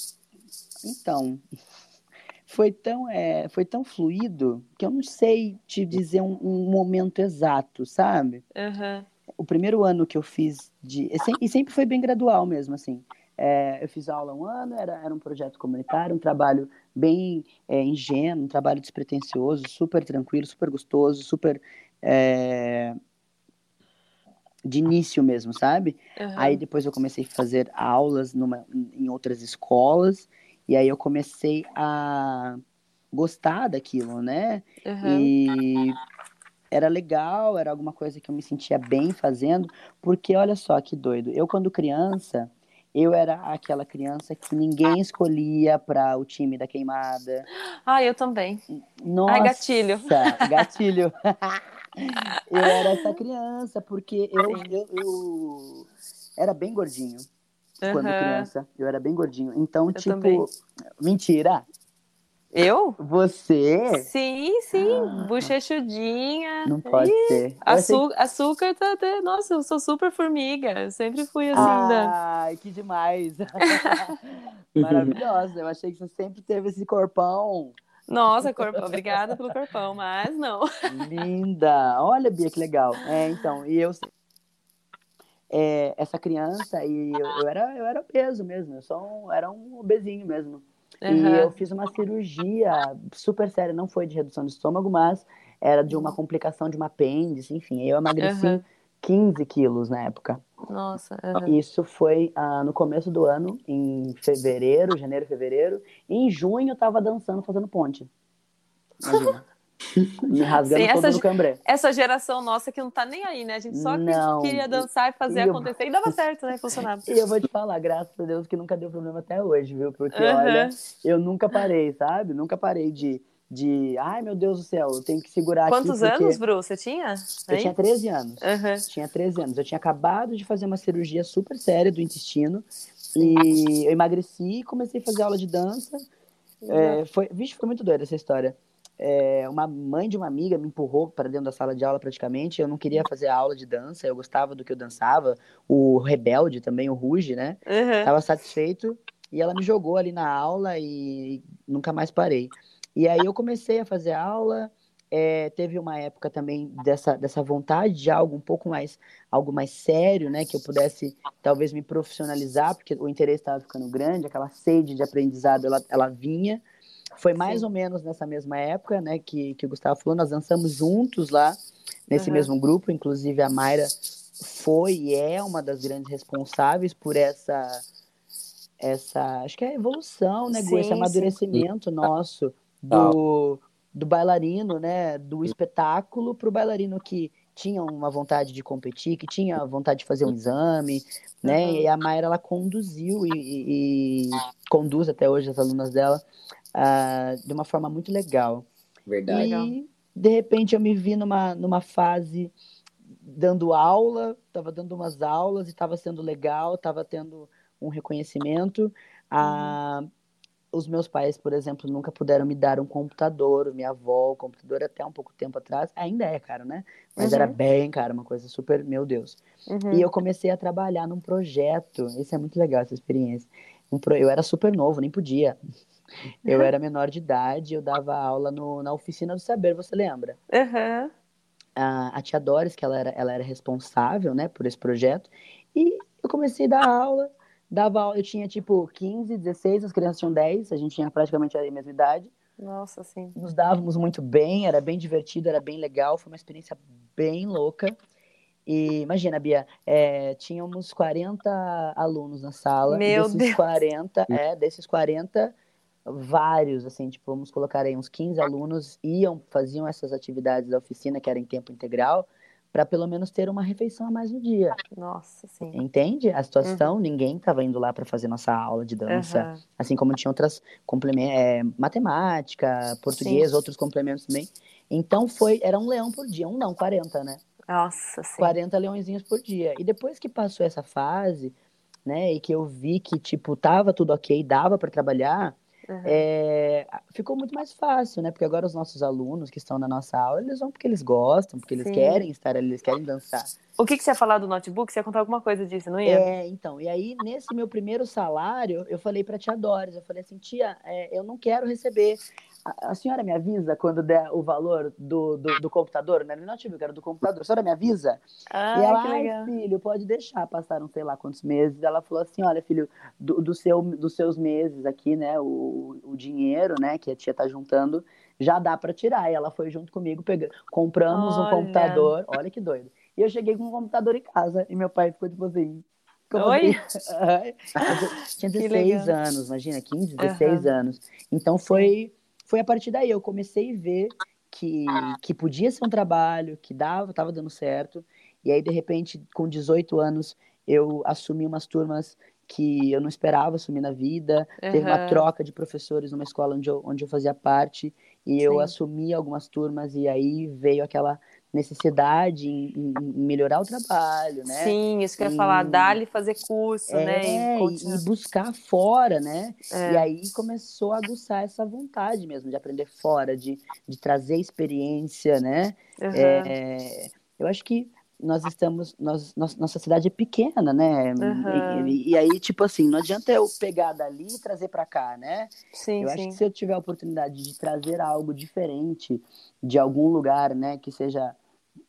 Então. Foi tão, é, foi tão fluido que eu não sei te dizer um, um momento exato, sabe? Uhum. O primeiro ano que eu fiz de. E sempre foi bem gradual mesmo, assim. É, eu fiz aula um ano, era, era um projeto comunitário, um trabalho bem é, ingênuo, um trabalho despretensioso, super tranquilo, super gostoso, super é, de início mesmo, sabe? Uhum. Aí depois eu comecei a fazer aulas numa, em outras escolas, e aí eu comecei a gostar daquilo, né? Uhum. E era legal, era alguma coisa que eu me sentia bem fazendo, porque olha só que doido, eu quando criança eu era aquela criança que ninguém escolhia para o time da queimada. Ah, eu também. Nossa, Ai, gatilho. Gatilho. eu era essa criança, porque eu, eu, eu era bem gordinho uhum. quando criança. Eu era bem gordinho. Então, eu tipo, também. mentira. Eu? Você? Sim, sim. Ah, Bochechudinha. Não pode Ih, ser. Açúcar, açúcar tá até. Nossa, eu sou super formiga. Eu sempre fui assim. Ai, da... que demais. Maravilhosa. Eu achei que você sempre teve esse corpão. Nossa, corpão. Obrigada pelo corpão, mas não. Linda. Olha, Bia, que legal. É, então, e eu. É, essa criança, e eu, eu, era, eu era peso mesmo. Eu só um, era um obesinho mesmo. Uhum. E eu fiz uma cirurgia super séria, não foi de redução de estômago, mas era de uma complicação de uma apêndice, enfim. Eu emagreci uhum. 15 quilos na época. Nossa. Uhum. Isso foi uh, no começo do ano, em fevereiro, janeiro, fevereiro. E em junho eu tava dançando, fazendo ponte. Imagina. Me rasgando Sim, todo essa, no cambré. Essa geração nossa que não tá nem aí, né? A gente só não, queria dançar e fazer e acontecer. Eu... E dava certo, né? Funcionava. E eu vou te falar, graças a Deus, que nunca deu problema até hoje, viu? Porque, uhum. olha, eu nunca parei, sabe? Nunca parei de de ai meu Deus do céu, eu tenho que segurar Quantos aqui. Quantos anos, Bru, você tinha? Eu tinha 13 anos. Uhum. Tinha 13 anos. Eu tinha acabado de fazer uma cirurgia super séria do intestino e eu emagreci e comecei a fazer aula de dança. Uhum. É, foi, vixe, foi muito doida essa história. É, uma mãe de uma amiga me empurrou para dentro da sala de aula praticamente. Eu não queria fazer aula de dança, eu gostava do que eu dançava. O Rebelde também, o Ruge, né? Uhum. Tava satisfeito. E ela me jogou ali na aula e nunca mais parei. E aí eu comecei a fazer aula. É, teve uma época também dessa, dessa vontade de algo um pouco mais algo mais sério, né, que eu pudesse talvez me profissionalizar, porque o interesse estava ficando grande, aquela sede de aprendizado ela, ela vinha. Foi mais Sim. ou menos nessa mesma época, né, que, que o Gustavo falou, nós dançamos juntos lá nesse uhum. mesmo grupo, inclusive a Mayra foi e é uma das grandes responsáveis por essa essa acho que é a evolução, né, sim, esse amadurecimento sim. nosso do, do bailarino, né, do espetáculo para o bailarino que tinha uma vontade de competir, que tinha vontade de fazer um exame, né? Uhum. E a Mayra ela conduziu e, e, e, conduz até hoje as alunas dela uh, de uma forma muito legal. Verdade. E de repente eu me vi numa, numa fase dando aula, estava dando umas aulas e estava sendo legal, estava tendo um reconhecimento. Ah, uhum. Uh, os meus pais, por exemplo, nunca puderam me dar um computador, minha avó, o computador até um pouco tempo atrás, ainda é caro, né? Mas uhum. era bem caro, uma coisa super, meu Deus. Uhum. E eu comecei a trabalhar num projeto, isso é muito legal, essa experiência. Um pro... Eu era super novo, nem podia. Eu era menor de idade, eu dava aula no, na oficina do saber, você lembra? Uhum. A, a tia Doris, que ela era, ela era responsável, né, por esse projeto, e eu comecei a dar aula, dava eu tinha tipo 15, 16, as crianças tinham 10, a gente tinha praticamente a mesma idade. Nossa, sim. Nos dávamos muito bem, era bem divertido, era bem legal, foi uma experiência bem louca. E imagina, Bia, é, tínhamos 40 alunos na sala. Meu desses Deus. 40, é, desses 40, vários, assim, tipo, vamos colocar aí uns 15 alunos iam, faziam essas atividades da oficina, que era em tempo integral, para pelo menos ter uma refeição a mais no dia. Nossa, sim. Entende a situação? Uhum. Ninguém estava indo lá para fazer nossa aula de dança, uhum. assim como tinha outras complementos, é, matemática, português, sim. outros complementos também. Então foi, era um leão por dia, um não, 40, né? Nossa, sim. 40 leõezinhos por dia. E depois que passou essa fase, né, e que eu vi que tipo tava tudo ok, dava para trabalhar, Uhum. É, ficou muito mais fácil, né? Porque agora os nossos alunos que estão na nossa aula, eles vão porque eles gostam, porque eles Sim. querem estar ali, eles querem dançar. O que, que você ia falar do notebook? Você ia contar alguma coisa disso, não ia? É, então. E aí, nesse meu primeiro salário, eu falei pra tia Doris, eu falei assim, tia, é, eu não quero receber a, senhora me avisa quando der o valor do, do, do computador, né? Não notebook, era do computador. A senhora me avisa? Ah, e ela, que legal. filho, pode deixar. Passaram sei lá quantos meses. Ela falou assim, olha, filho, do, do seu, dos seus meses aqui, né? O, o dinheiro, né? Que a tia tá juntando, já dá para tirar. E ela foi junto comigo, pegando, compramos olha. um computador. Olha que doido. E eu cheguei com um computador em casa. E meu pai ficou tipo assim, Oi? Tinha 16 anos, imagina, 15, 16 uhum. anos. Então foi foi a partir daí eu comecei a ver que, que podia ser um trabalho, que dava, estava dando certo. E aí, de repente, com 18 anos, eu assumi umas turmas que eu não esperava assumir na vida. Uhum. Teve uma troca de professores numa escola onde eu, onde eu fazia parte. E Sim. eu assumi algumas turmas, e aí veio aquela necessidade em, em, melhorar o trabalho, né? Sim, isso que eu ia falar, dar-lhe fazer curso, é, né? E, e, buscar fora, né? É. E aí começou a aguçar essa vontade mesmo de aprender fora, de, de trazer experiência, né? Uhum. É, eu acho que nós estamos, nós, nossa cidade é pequena, né? Uhum. E, e, aí, tipo assim, não adianta eu pegar dali e trazer para cá, né? Sim, eu sim. acho que se eu tiver a oportunidade de trazer algo diferente de algum lugar, né, que seja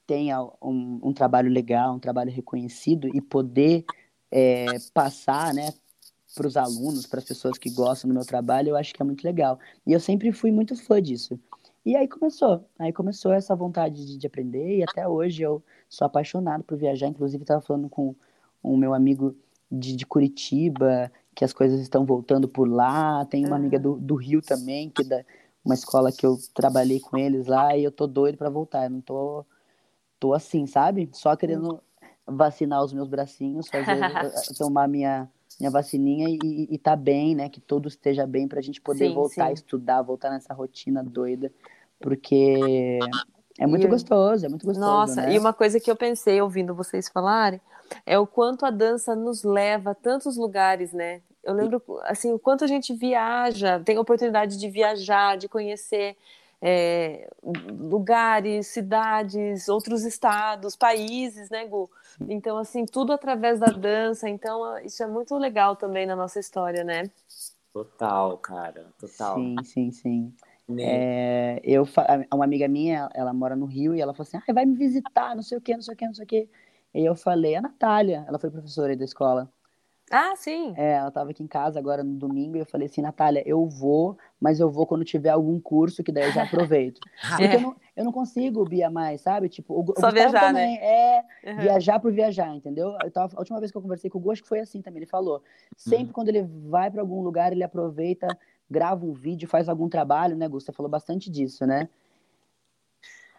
tenha um, um trabalho legal, um trabalho reconhecido e poder é, passar, né, para os alunos, para as pessoas que gostam do meu trabalho, eu acho que é muito legal. E eu sempre fui muito fã disso. E aí começou, aí começou essa vontade de, de aprender e até hoje eu sou apaixonado por viajar. Inclusive estava falando com o meu amigo de, de, Curitiba que as coisas estão voltando por lá. Tem uma amiga do, do Rio também que da uma escola que eu trabalhei com eles lá e eu tô doido para voltar. Eu não tô tô assim, sabe? Só querendo vacinar os meus bracinhos, fazer tomar minha minha vacininha e, e tá bem, né? Que tudo esteja bem pra gente poder sim, voltar sim. a estudar, voltar nessa rotina doida, porque é muito e... gostoso, é muito gostoso. Nossa, né? e uma coisa que eu pensei ouvindo vocês falarem é o quanto a dança nos leva a tantos lugares, né? Eu lembro, assim, o quanto a gente viaja, tem a oportunidade de viajar, de conhecer é, lugares, cidades, outros estados, países, né, Gu? Então, assim, tudo através da dança. Então, isso é muito legal também na nossa história, né? Total, cara, total. Sim, sim, sim. Né? É, eu, uma amiga minha, ela mora no Rio e ela falou assim: ah, vai me visitar, não sei o que, não sei o que, não sei o que. E eu falei: a Natália, ela foi professora aí da escola. Ah, sim. É, ela estava aqui em casa agora no domingo e eu falei assim, Natália, eu vou, mas eu vou quando tiver algum curso que daí eu já aproveito. Porque é. eu, não, eu não consigo, Bia, mais, sabe? Tipo, o, Só o viajar, né? também né? é uhum. viajar por viajar, entendeu? Eu tava, a última vez que eu conversei com o Gu, acho que foi assim também, ele falou, sempre uhum. quando ele vai para algum lugar, ele aproveita, grava um vídeo, faz algum trabalho, né, Gu? Você falou bastante disso, né?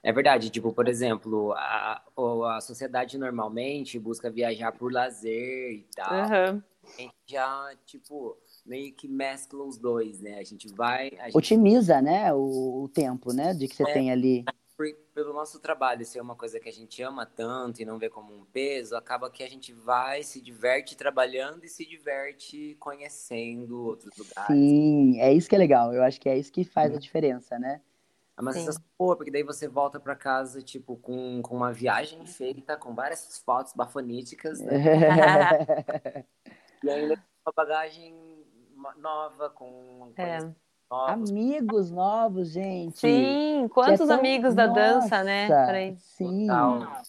É verdade, tipo, por exemplo, a, a sociedade normalmente busca viajar por lazer e tal. Uhum. A gente já, tipo, meio que mescla os dois, né? A gente vai. A gente... Otimiza, né, o, o, tempo, né, de que você é, tem ali. Por, pelo nosso trabalho ser uma coisa que a gente ama tanto e não vê como um peso, acaba que a gente vai, se diverte trabalhando e se diverte conhecendo outros lugares. Sim, é isso que é legal. Eu acho que é isso que faz a diferença, né? É uma sensação boa, porque daí você volta para casa, tipo, com, com uma viagem feita, com várias fotos bafoníticas, né? e ainda uma bagagem nova, com é. novos. Amigos novos, gente. Sim, quantos é tão... amigos da Nossa, dança, né? Sim. Total.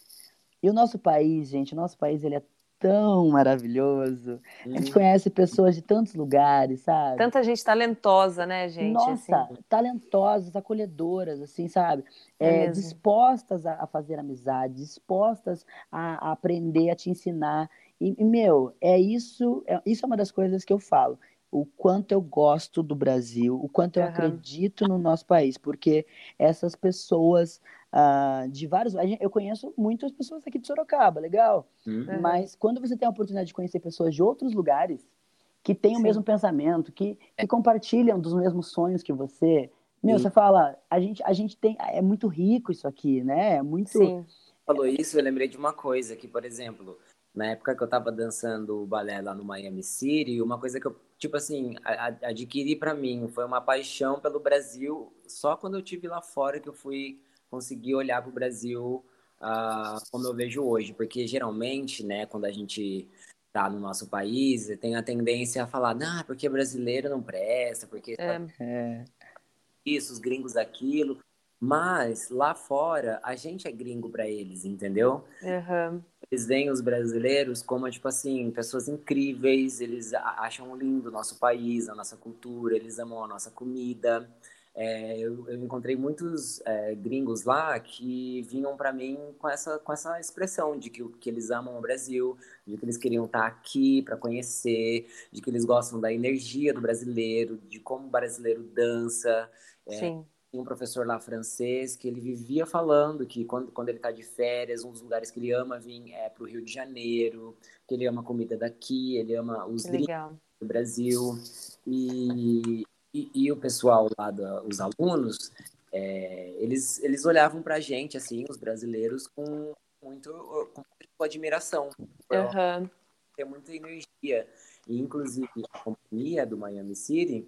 E o nosso país, gente, o nosso país, ele é tão maravilhoso. A gente conhece pessoas de tantos lugares, sabe? Tanta gente talentosa, né, gente? Nossa, assim. talentosas, acolhedoras, assim, sabe? É, é dispostas a, a, fazer amizade, dispostas a, a, aprender, a te ensinar. E, e meu, é isso, é, isso é uma das coisas que eu falo o quanto eu gosto do Brasil, o quanto eu uhum. acredito no nosso país, porque essas pessoas uh, de vários. Eu conheço muitas pessoas aqui de Sorocaba, legal. Uhum. Mas quando você tem a oportunidade de conhecer pessoas de outros lugares que têm Sim. o mesmo pensamento, que, que compartilham dos mesmos sonhos que você, meu, Sim. você fala, a gente, a gente tem. É muito rico isso aqui, né? É muito. Sim. Falou isso, eu lembrei de uma coisa que, por exemplo, na época que eu tava dançando o balé lá no Miami City, uma coisa que eu, tipo assim, adquiri para mim foi uma paixão pelo Brasil só quando eu tive lá fora que eu fui conseguir olhar para o Brasil uh, como eu vejo hoje, porque geralmente, né, quando a gente tá no nosso país, tem a tendência a falar, não, porque brasileiro não presta, porque é. é. isso, os gringos aquilo, mas lá fora a gente é gringo para eles, entendeu? Uhum. Eles veem os brasileiros como tipo assim pessoas incríveis, eles acham lindo o nosso país, a nossa cultura, eles amam a nossa comida. É, eu, eu, encontrei muitos é, gringos lá que vinham para mim com essa, com essa expressão de que, que eles amam o Brasil, de que eles queriam estar tá aqui para conhecer, de que eles gostam da energia do brasileiro, de como o brasileiro dança. É, Sim. Um professor lá francês que ele vivia falando que quando, quando ele está de férias, um dos lugares que ele ama vir é para o Rio de Janeiro, que ele ama a comida daqui, ele ama os drinks do Brasil. E, e, e o pessoal lá, da, os alunos, é, eles, eles olhavam para a gente, assim, os brasileiros, com muito com admiração. Uhum. Tem muita energia. E, inclusive, a companhia do Miami City,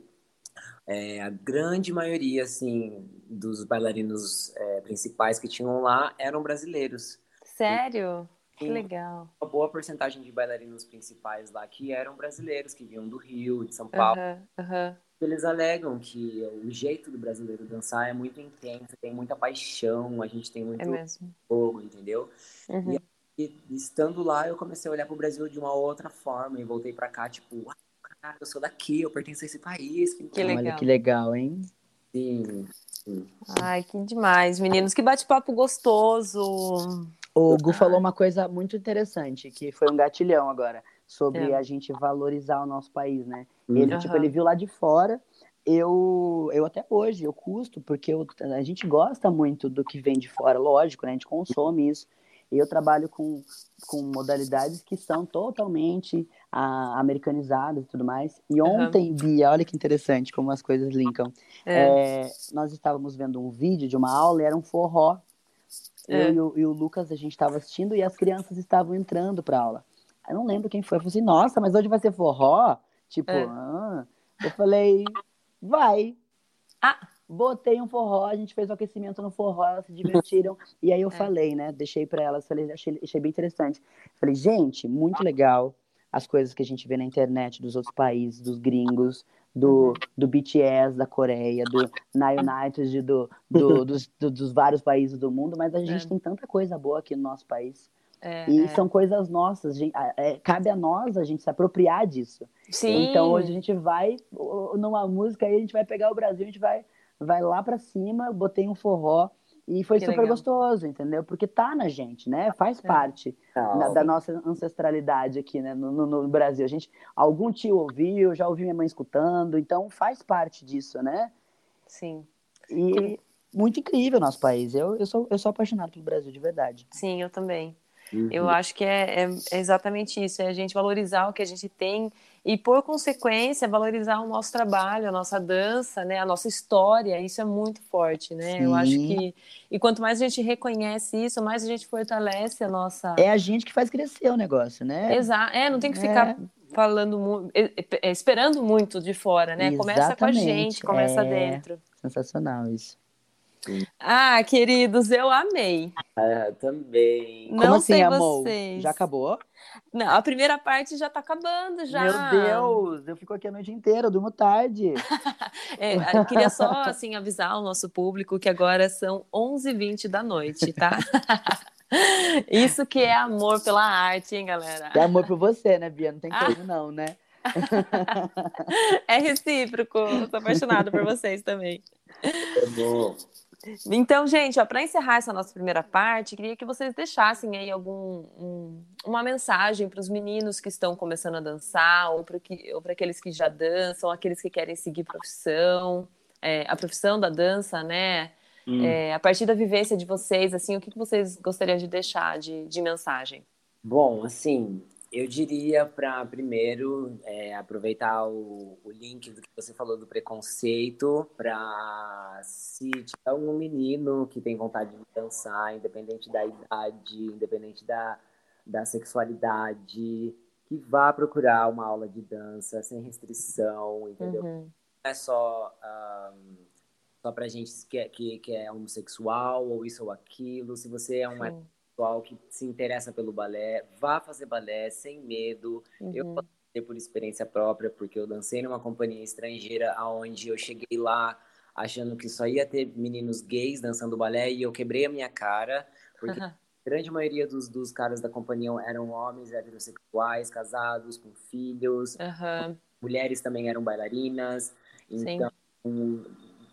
é, a grande maioria, assim, dos bailarinos é, principais que tinham lá eram brasileiros. Sério? E, que legal. Uma boa porcentagem de bailarinos principais lá que eram brasileiros, que vinham do Rio, de São Paulo. Uhum, uhum. Eles alegam que o jeito do brasileiro dançar é muito intenso, tem muita paixão, a gente tem muito é fogo, entendeu? Uhum. E, e, estando lá, eu comecei a olhar para o Brasil de uma outra forma e voltei para cá, tipo, eu sou daqui, eu pertenço a esse país. Que, que legal. Olha que legal, hein? Sim. Ai, que demais, meninos. Que bate-papo gostoso. O Gu falou uma coisa muito interessante, que foi um gatilhão agora, sobre é. a gente valorizar o nosso país, né? Ele, uhum. tipo, ele viu lá de fora, eu, eu até hoje, eu custo, porque eu, a gente gosta muito do que vem de fora, lógico, né? A gente consome isso. Eu trabalho com, com modalidades que são totalmente ah, americanizadas e tudo mais. E ontem, uhum. Bia, olha que interessante como as coisas linkam. É. É, nós estávamos vendo um vídeo de uma aula e era um forró. É. Eu e o, e o, Lucas, a gente estava assistindo e as crianças estavam entrando para aula. Eu não lembro quem foi. Eu falei assim, nossa, mas hoje vai ser forró? Tipo, ah. eu falei, vai. Ah, Botei um forró, a gente fez o aquecimento no forró, elas se divertiram. e aí eu é. falei, né? Deixei para elas, falei, achei, achei bem interessante. Falei, gente, muito legal as coisas que a gente vê na internet dos outros países, dos gringos, do, do BTS da Coreia, do Na United, do, do, dos, do, dos vários países do mundo, mas a gente é. tem tanta coisa boa aqui no nosso país. É, e é. são coisas nossas, gente, é, cabe a nós a gente se apropriar disso. Sim. Então hoje a gente vai, numa música aí, a gente vai pegar o Brasil, a gente vai vai lá para cima, botei um forró e foi que super legal. gostoso, entendeu? Porque tá na gente, né? Faz é. parte da, da, nossa ancestralidade aqui, né? No, no, no, Brasil. A gente, algum tio ouviu, já ouvi minha mãe escutando, então faz parte disso, né? Sim. E muito incrível o nosso país. Eu, eu, sou, eu sou apaixonado pelo Brasil, de verdade. Sim, eu também. Uhum. Eu acho que é, é, é, exatamente isso, é a gente valorizar o que a gente tem e, por consequência, valorizar o nosso trabalho, a nossa dança, né, a nossa história, isso é muito forte, né? Sim. Eu acho que... E quanto mais a gente reconhece isso, mais a gente fortalece a nossa... É a gente que faz crescer o negócio, né? Exato, é, não tem que ficar... É falando esperando muito de fora, né? Exatamente. Começa com a gente, começa é... dentro. Sensacional isso. Ah, queridos, eu amei. Ah, também. Não Como assim, sei amor? Vocês. Já acabou? Não, a primeira parte já tá acabando, já. Meu Deus, eu fico aqui a noite inteira, eu durmo tarde. é, eu queria só, assim, avisar o nosso público que agora são 11h20 da noite, tá? Isso que é amor pela arte, hein, galera? É amor por você, né, Bia? Não tem como não, né? é recíproco, eu sou apaixonada por vocês também. É bom. Então, gente, para encerrar essa nossa primeira parte, queria que vocês deixassem aí algum, um, uma mensagem para os meninos que estão começando a dançar, ou para aqueles que já dançam, aqueles que querem seguir profissão, é, a profissão da dança, né? Hum. É, a partir da vivência de vocês, assim, o que, que vocês gostariam de deixar de, de mensagem? Bom, assim, eu diria para primeiro é, aproveitar o, o, link do que você falou do preconceito para se tiver um menino que tem vontade de dançar, independente da idade, independente da, da sexualidade, que vá procurar uma aula de dança sem restrição, entendeu? Uhum. Não é só um, só para gente que é, que, que é homossexual ou isso ou aquilo. Se você é um pessoal que se interessa pelo balé, vá fazer balé sem medo. Uhum. Eu dizer por experiência própria, porque eu dancei numa companhia estrangeira, aonde eu cheguei lá achando que só ia ter meninos gays dançando balé e eu quebrei a minha cara, porque uhum. a grande maioria dos, dos caras da companhia eram homens heterossexuais, casados, com filhos. Uhum. Mulheres também eram bailarinas. Então, Sim.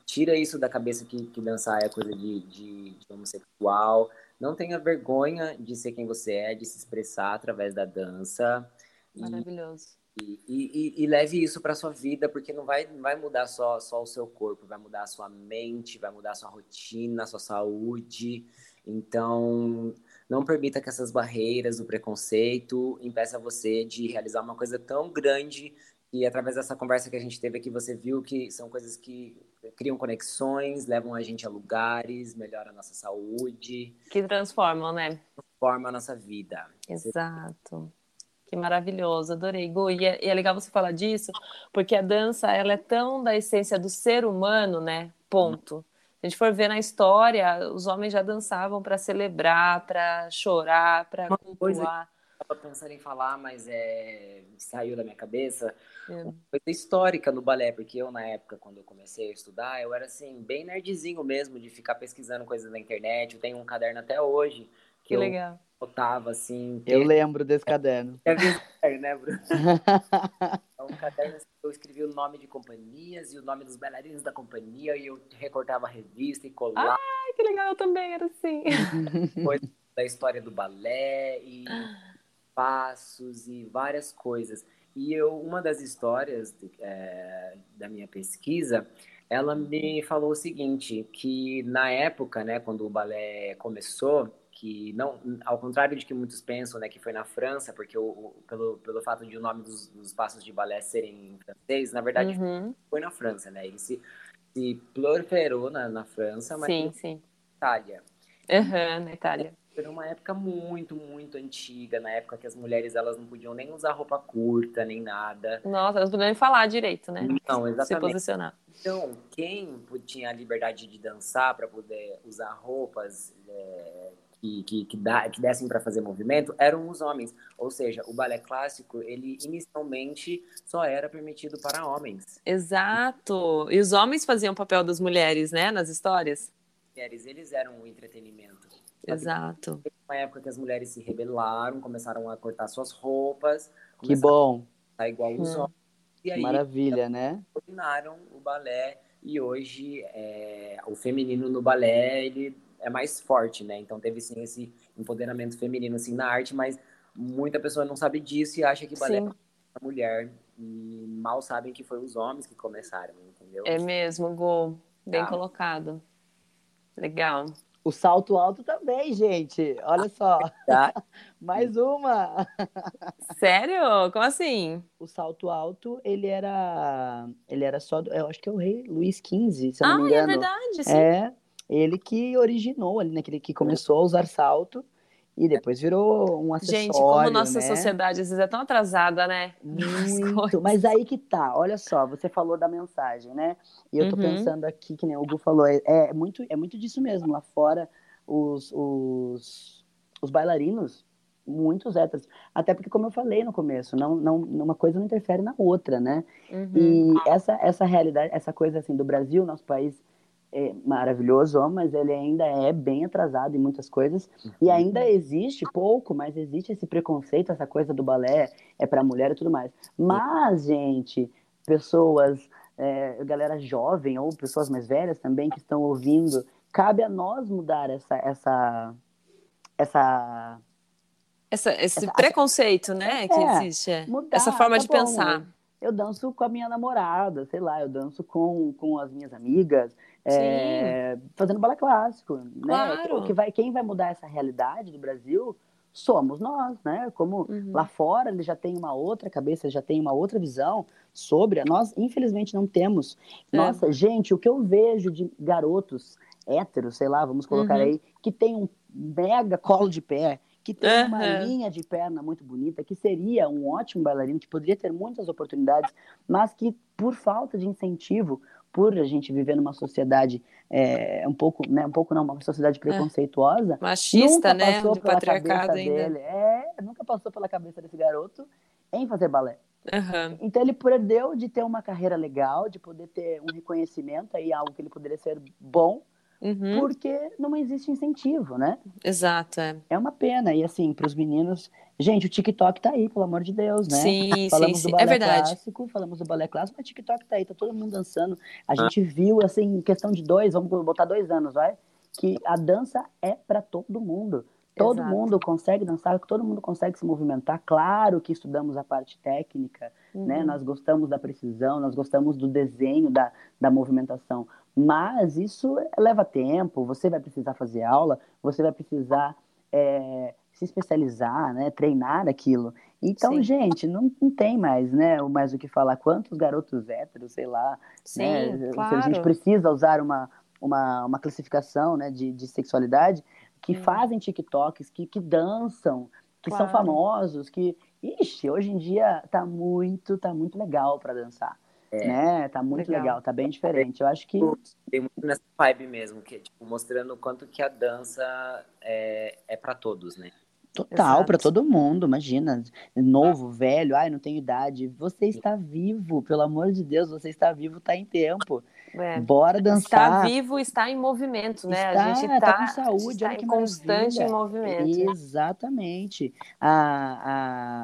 tira isso da cabeça que, que dançar é coisa de, de, de homossexual. Não tenha vergonha de ser quem você é, de se expressar através da dança. Maravilhoso. E, e, e, e leve isso para sua vida, porque não vai, não vai mudar só, só o seu corpo, vai mudar a sua mente, vai mudar a sua rotina, a sua saúde. Então, não permita que essas barreiras, o preconceito, impeça você de realizar uma coisa tão grande e através dessa conversa que a gente teve aqui, você viu que são coisas que criam conexões, levam a gente a lugares, melhoram a nossa saúde. Que transformam, né? Transformam a nossa vida. Exato. Que maravilhoso, adorei. Gu, e é, e é legal você falar disso, porque a dança, ela é tão da essência do ser humano, né? Ponto. Se a gente for ver na história, os homens já dançavam para celebrar, para chorar, para cultuar estava pensando em falar, mas é, saiu da minha cabeça. É. Uma coisa histórica no balé, porque eu, na época, quando eu comecei a estudar, eu era assim, bem nerdzinho mesmo, de ficar pesquisando coisas na internet. Eu tenho um caderno até hoje. Que, que legal. Botava assim. Eu lembro desse caderno. É né, Bruno? um caderno assim, eu escrevi o nome de companhias e o nome dos bailarinos da companhia e eu recortava a revista e colava. Ai, que legal, eu também era assim. Coisa da história do balé e passos e várias coisas. E eu, uma das histórias é, da minha pesquisa, ela me falou o seguinte, que na época, né, quando o balé começou, que não, ao contrário de que muitos pensam, né, que foi na França, porque o, o pelo, pelo fato de o nome dos, dos, passos de balé serem em francês, na verdade uhum. foi na França, né? Ele se, se proliferou na, na França, mas sim, sim. na Itália. Uhum, na Itália. Foi uma época muito, muito antiga, na época que as mulheres elas não podiam nem usar roupa curta, nem nada. Nossa, elas não podiam nem falar direito, né? Não, exatamente. Se posicionar. Então, quem tinha a liberdade de dançar para poder usar roupas é, que, que, que, dá, que dessem para fazer movimento eram os homens. Ou seja, o balé clássico, ele inicialmente só era permitido para homens. Exato. E os homens faziam o papel das mulheres, né, nas histórias? Mulheres, eles eram o entretenimento. Exato. Uma época que as mulheres se rebelaram, começaram a cortar suas roupas. Que bom. A igual os hum. homens. E aí, Maravilha, né? Dominaram o balé e hoje é, o feminino no balé ele é mais forte, né? Então teve sim esse empoderamento feminino assim na arte, mas muita pessoa não sabe disso e acha que balé sim. é mulher e mal sabem que foi os homens que começaram, entendeu? É mesmo, Gol, bem ah. colocado. Legal. O salto alto também, gente. Olha só. Mais uma. Sério? Como assim? O salto alto, ele era. Ele era só. Eu acho que é o rei Luís XV, se eu não ah, me é engano. é verdade, sim. É. Ele que originou ali, né? Que, que começou a usar salto e depois virou um acessório, Gente, como nossa né? sociedade às vezes é tão atrasada, né? Muito, mas aí que tá, olha só, você falou da mensagem, né? E eu tô uhum. pensando aqui, que nem o Hugo falou, é, é, muito, é muito disso mesmo, lá fora os, os, os bailarinos, muitos héteros, até porque como eu falei no começo, não, não, uma coisa não interfere na outra, né? Uhum. E essa, essa realidade, essa coisa assim, do Brasil, nosso país é maravilhoso, mas ele ainda é bem atrasado em muitas coisas. E uhum. ainda existe pouco, mas existe esse preconceito, essa coisa do balé é para mulher e tudo mais. Mas, gente, pessoas, é, galera jovem ou pessoas mais velhas também que estão ouvindo, cabe a nós mudar essa essa essa essa, esse essa, preconceito, né, é, que existe, é. mudar, essa forma tá de bom, pensar. Eu danço com a minha namorada, sei lá, eu danço com, com as minhas amigas, é, fazendo balé clássico, né? claro. né? Que vai, quem vai mudar essa realidade do Brasil somos nós, né? Como uhum. lá fora ele já tem uma outra cabeça, já tem uma outra visão sobre. Nós, infelizmente, não temos. É. Nossa, gente, o que eu vejo de garotos héteros, sei lá, vamos colocar uhum. aí, que tem um mega colo de pé, que tem uhum. uma linha de perna muito bonita, que seria um ótimo bailarino, que poderia ter muitas oportunidades, mas que por falta de incentivo, por a gente viver numa sociedade é, um pouco, né, um pouco não, uma sociedade é. preconceituosa, é. machista, nunca né, passou de pela patriarcado cabeça ainda. dele, é, nunca passou pela cabeça desse garoto em fazer balé. Uhum. Então ele perdeu de ter uma carreira legal, de poder ter um reconhecimento aí, algo que ele poderia ser bom, uhum. porque não existe incentivo, né? Exato, é. É uma pena. E assim, para os meninos, gente, o TikTok tá aí, pelo amor de Deus, né? Sim, falamos sim, do balé é verdade. clássico, falamos do balé clássico, mas o TikTok tá aí, tá todo mundo dançando. A gente viu, assim, em questão de dois, vamos botar dois anos, vai, que a dança é para todo mundo. Todo Exato. mundo consegue dançar, todo mundo consegue se movimentar. Claro que estudamos a parte técnica, né? uhum. né? Nós gostamos da precisão, nós gostamos do desenho, da, da movimentação. Mas isso leva tempo, você vai precisar fazer aula, você vai precisar é, se especializar, né? Treinar aquilo. Então, Sim. gente, não, não tem mais, né? Mais o que falar. Quantos garotos héteros, sei lá. Sim, né? claro. A gente precisa usar uma, uma, uma classificação né, de, de sexualidade que hum. fazem TikToks, que, que dançam, que claro. são famosos, que. Ixi, hoje em dia tá muito, tá muito legal para dançar. É. Né? Tá muito legal. legal. tá bem diferente. Eu acho que. Tem muito nessa vibe mesmo, que tipo, mostrando o quanto que a dança é, é para todos, né? Total, para todo mundo, imagina. Novo, velho, ai, não tenho idade. Você está vivo, pelo amor de Deus, você está vivo, está em tempo. É. Bora dançar. Está vivo, está em movimento, né? Está, a gente está tá com saúde, está em constante maravilha. movimento. Exatamente. A,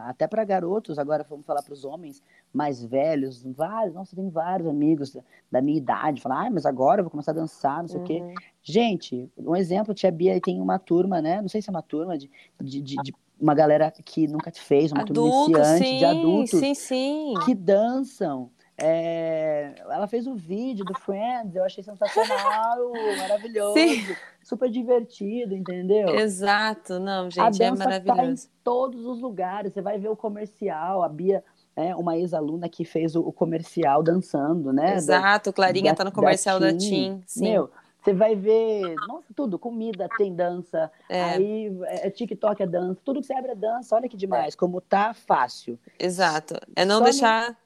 a, até para garotos, agora vamos falar para os homens mais velhos, vários, nossa, tem vários amigos da minha idade, falam, ah, mas agora eu vou começar a dançar, não sei uhum. o quê. Uhum. Gente, um exemplo, tia Bia tem uma turma, né? Não sei se é uma turma de, de, de, de uma galera que nunca fez, uma Adulto, turma iniciante sim, de adultos sim, sim. que dançam. É, ela fez o um vídeo do Friends, eu achei sensacional, maravilhoso, Sim. super divertido, entendeu? Exato, não, gente, é maravilhoso. Tá em todos os lugares, você vai ver o comercial, a Bia, é, uma ex-aluna que fez o, o, comercial dançando, né? Exato, da, Clarinha da, tá no comercial da Tim, da Sim. Meu, você vai ver, nossa, tudo, comida tem dança, é. aí é, TikTok é dança, tudo que você abre é dança, olha que demais, é. como tá fácil. Exato, é não Só deixar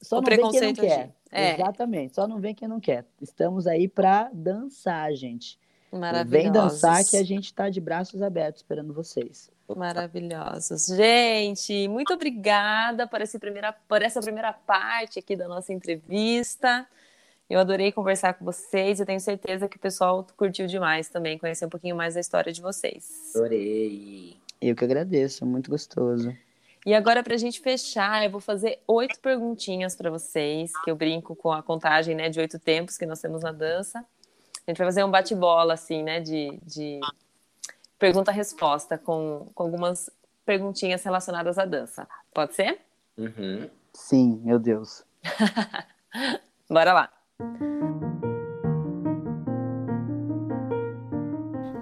só o não preconceito vem quem não quer. É. Exatamente, só não vem quem não quer. Estamos aí para dançar, gente. Vem dançar que a gente está de braços abertos esperando vocês. Maravilhosos. Gente, muito obrigada por, esse primeira, por essa primeira parte aqui da nossa entrevista. Eu adorei conversar com vocês. Eu tenho certeza que o pessoal curtiu demais também, conhecer um pouquinho mais da história de vocês. Adorei. Eu que agradeço, muito gostoso. E agora, para a gente fechar, eu vou fazer oito perguntinhas para vocês, que eu brinco com a contagem né, de oito tempos que nós temos na dança. A gente vai fazer um bate-bola, assim, né, de, de pergunta-resposta, com, com algumas perguntinhas relacionadas à dança. Pode ser? Uhum. Sim, meu Deus. Bora lá.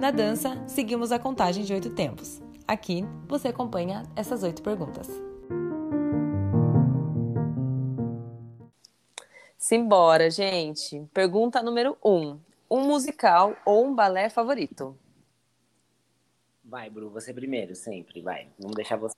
Na dança, seguimos a contagem de oito tempos. Aqui você acompanha essas oito perguntas. Simbora, gente. Pergunta número um: um musical ou um balé favorito? Vai, Bru, você primeiro, sempre, vai. Vamos deixar você.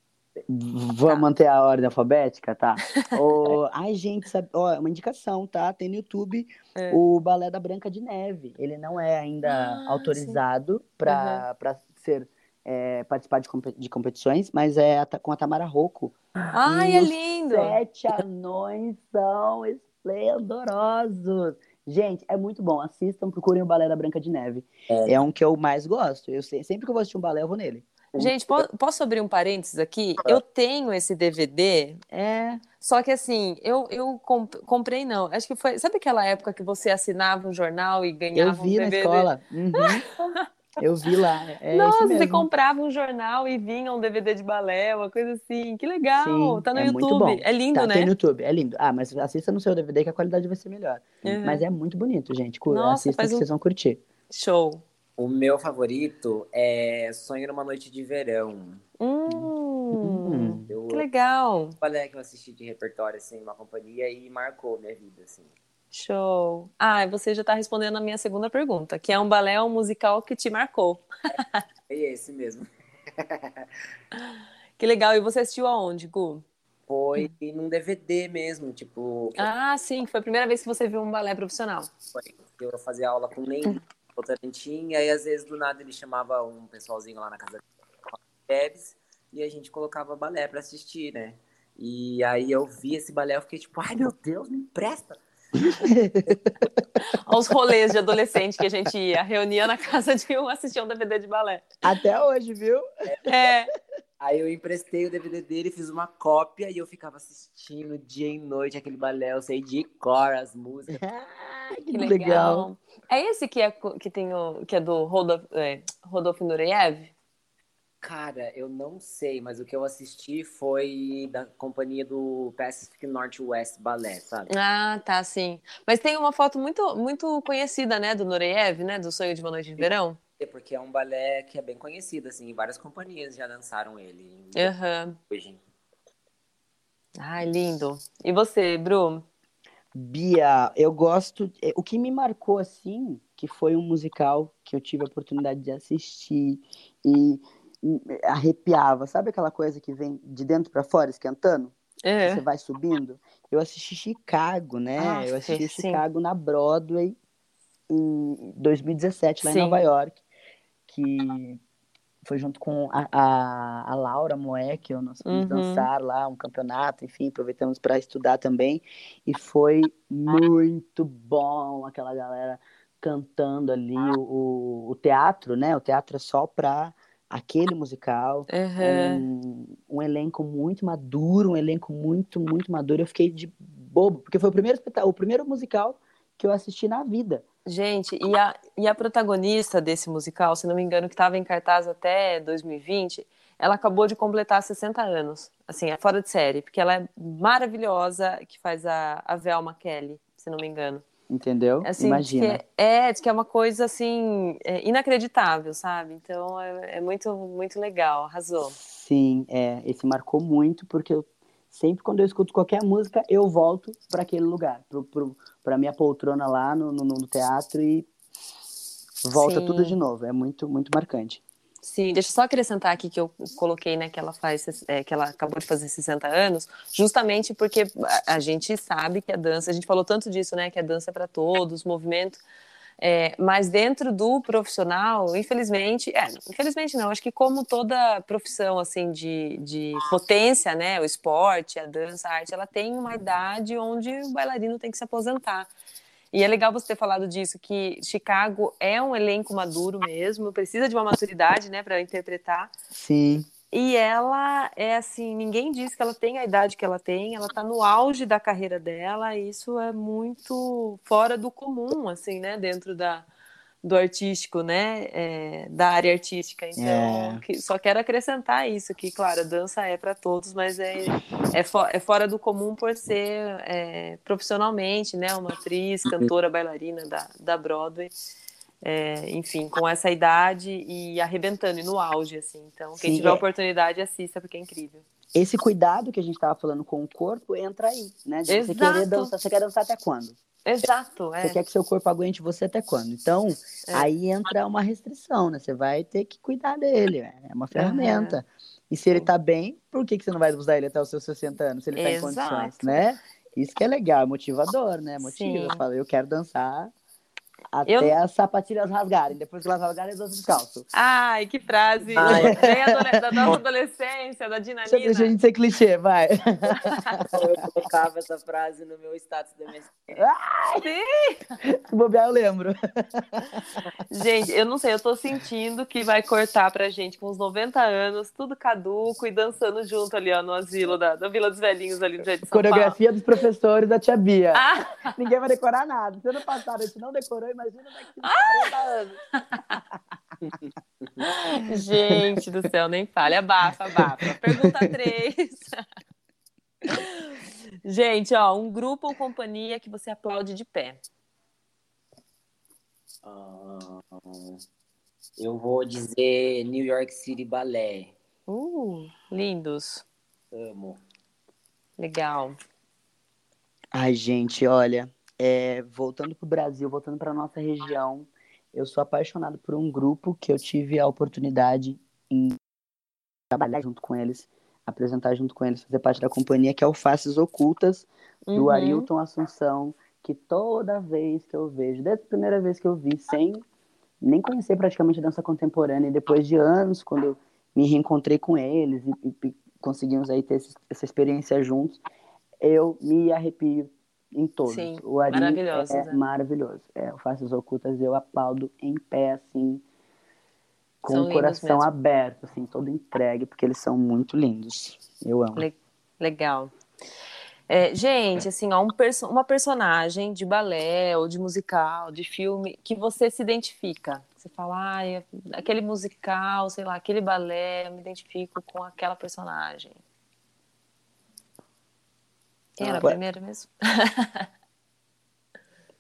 Vamos tá. manter a ordem alfabética, tá? oh, ai, gente, sabe, oh, uma indicação, tá? Tem no YouTube é. o Balé da Branca de Neve. Ele não é ainda ah, autorizado para uhum. ser é, participar de, de, competições, mas é com a Tamara Rocco. Ai, é lindo! Sete anões são esplendorosos. Gente, é muito bom. Assistam, procurem o Balé da Branca de Neve. É, é um que eu mais gosto. Eu sei, sempre que eu vou assistir um balé, eu vou nele. Gente, posso abrir um parênteses aqui? Eu tenho esse DVD, é. Só que assim, eu, eu comprei não. Acho que foi. Sabe aquela época que você assinava um jornal e ganhava eu vi um DVD? na escola. Uhum. Eu vi lá. É Nossa, você comprava um jornal e vinha um DVD de balé, uma coisa assim. Que legal. Sim, tá no é YouTube. É lindo, tá, né? Tem no YouTube, é lindo. Ah, mas assista no seu DVD que a qualidade vai ser melhor. Uhum. Mas é muito bonito, gente. Nossa, assista que um... vocês vão curtir. Show. O meu favorito é Sonho numa Noite de Verão. Hum, hum. Eu, que legal. Balé que eu assisti de repertório, assim, uma companhia e marcou minha vida, assim. Show. Ah, você já está respondendo a minha segunda pergunta, que é um balé ou um musical que te marcou. É esse mesmo. que legal. E você assistiu aonde, Gu? Foi num DVD mesmo, tipo. Ah, sim, foi a primeira vez que você viu um balé profissional. Foi. Eu fazia aula com o Ney, o Tarantim, e aí às vezes do nada ele chamava um pessoalzinho lá na casa deles e a gente colocava balé para assistir, né? E aí eu vi esse balé, eu fiquei tipo, ai meu Deus, me empresta! Aos rolês de adolescente que a gente ia, reunia na casa de um, assistia um DVD de balé. Até hoje, viu? É. Aí eu emprestei o DVD dele, fiz uma cópia e eu ficava assistindo dia e noite aquele balé. Eu sei de cor as músicas. Ah, que, que legal. legal. É esse que, é, que, tem o, que é do Rodolfo, é, Rodolfo Nureyev? Cara, eu não sei, mas o que eu assisti foi da companhia do Pacific Northwest Ballet, sabe? Ah, tá, sim. Mas tem uma foto muito, muito conhecida, né, do Nureyev, né, do Sonho de uma Noite de Verão. É porque é um balé que é bem conhecido, assim, várias companhias já dançaram ele. Uhum. Hoje. Ai, lindo. E você, Bru? Bia, eu gosto. É, o que me marcou, assim, que foi um musical que eu tive a oportunidade de assistir e arrepiava. Sabe aquela coisa que vem de dentro para fora esquentando? É. Você vai subindo? Eu assisti Chicago, né? Ah, eu assisti sim. Chicago na Broadway em 2017, lá sim. em Nova York. Que foi junto com a, a, a Laura Moeck, nós fomos uhum. dançar lá, um campeonato, enfim, aproveitamos para estudar também. E foi muito bom aquela galera cantando ali o, o teatro, né? O teatro é só para aquele musical. Uhum. Um, um, elenco muito maduro, um elenco muito, muito maduro. Eu fiquei de bobo, porque foi o primeiro, o primeiro musical que eu assisti na vida. Gente, e a, e a protagonista desse musical, se não me engano, que estava em cartaz até 2020, ela acabou de completar 60 anos. Assim, é fora de série, porque ela é maravilhosa, que faz a, a Velma Kelly, se não me engano. Entendeu? Assim, Imagina. Que é, diz que é uma coisa assim é inacreditável, sabe? Então é, é, muito muito legal, arrasou. Sim, é, esse marcou muito porque eu sempre quando eu escuto qualquer música eu volto para aquele lugar, para minha poltrona lá no, no, no teatro e volta Sim. tudo de novo. É muito muito marcante. Sim, deixa eu só acrescentar aqui que eu coloquei, né, que ela faz, é, que ela acabou de fazer 60 anos, justamente porque a, gente sabe que a dança, a gente falou tanto disso, né, que a dança é para todos, movimento, é, mas dentro do profissional, infelizmente, é, infelizmente não, acho que como toda profissão, assim, de, de potência, né, o esporte, a dança, a arte, ela tem uma idade onde o bailarino tem que se aposentar. E é legal você ter falado disso, que Chicago é um elenco maduro mesmo, precisa de uma maturidade, né, para interpretar. Sim. E ela é assim, ninguém diz que ela tem a idade que ela tem, ela está no auge da carreira dela, e isso é muito fora do comum, assim, né, dentro da, do artístico, né, é, da área artística. Então, é. que, só quero acrescentar isso, que, claro, a dança é para todos, mas é, é, fo é, fora do comum por ser é, profissionalmente, né, uma atriz, cantora, bailarina da, da Broadway, é, enfim, com essa idade e arrebentando, e no auge, assim. Então, quem Sim, tiver é. oportunidade, assista, porque é incrível. Esse cuidado que a gente estava falando com o corpo entra aí, né? De Exato. você querer dançar, você quer dançar até quando? Exato. É. Você quer que seu corpo aguente você até quando? Então, é. aí entra uma restrição, né? Você vai ter que cuidar dele. É uma ferramenta. Uhum. E se ele tá bem, por que, que você não vai usar ele até os seus 60 anos, se ele tá Exato. em condições, né? Isso que é legal, é motivador, né? Motiva. Eu falo, eu quero dançar até eu... as sapatilhas rasgarem. Depois que elas rasgarem, eles vão descalço. Ai, que frase! Ai. Da nossa adolescência, da Dinanina. Deixa a gente ser clichê, vai. eu colocava essa frase no meu status da minha Sim! Se bobear, eu lembro. Gente, eu não sei, eu tô sentindo que vai cortar pra gente com uns 90 anos, tudo caduco e dançando junto ali, ó, no asilo da, da Vila dos Velhinhos ali no Jardim de São Coreografia Paulo. dos professores da tia Bia. Ah. Ninguém vai decorar nada. Se ano passado a gente não decorou, imagina daqui a 40 anos. Gente do céu, nem fale. Abafa, abafa. Pergunta 3. Gente, ó, um grupo ou companhia que você aplaude de pé. Uh, eu vou dizer New York City Ballet. Uh, lindos. Amo. Legal. Ai, gente, olha, é, voltando para o Brasil, voltando para nossa região, eu sou apaixonado por um grupo que eu tive a oportunidade em trabalhar junto com eles, apresentar junto com eles, fazer parte da companhia, que é o Faces Ocultas, do uhum. Arilton Assunção, que toda vez que eu vejo, desde a primeira vez que eu vi, sem nem conhecer praticamente dança contemporânea, e depois de anos, quando eu me reencontrei com eles e, e conseguimos aí ter essa experiência juntos, eu me arrepio em todos. Sim, o Ari maravilhoso, é maravilhoso. É, o Faces Ocultas eu aplaudo em pé, assim, com são o coração aberto, assim, todo entregue, porque eles são muito lindos. Eu amo. Le legal. É, gente, assim, ó, um perso uma personagem de balé ou de musical, de filme, que você se identifica. Você fala, ah, aquele musical, sei lá, aquele balé, eu me identifico com aquela personagem. Quem era a primeira mesmo?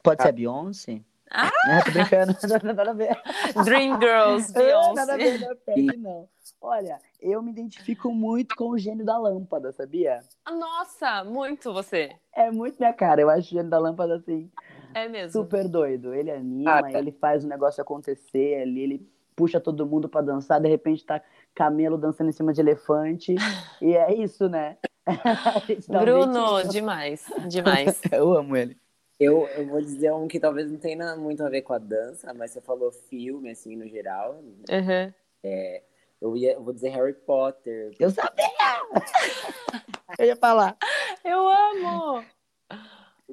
Pode ser a Beyoncé? Ah! Não, tô brincando, nada a ver. Dream Girls, Beyoncé. nada a ver, não, é não. Olha, eu me identifico muito com o gênio da lâmpada, sabia? Nossa, muito você. É muito minha cara, eu acho o gênio da lâmpada assim. É mesmo. Super doido. Ele anima, ah, tá. ele faz o negócio acontecer ali, ele puxa todo mundo para dançar, de repente tá camelo dançando em cima de elefante. e é isso, né? Bruno, demais, demais. eu amo ele. Eu, eu vou dizer um que talvez não tenha muito a ver com a dança, mas você falou filme, assim, no geral. Uhum. É, Eu, ia, eu vou dizer Harry Potter. Eu sabia! eu ia falar. Eu amo!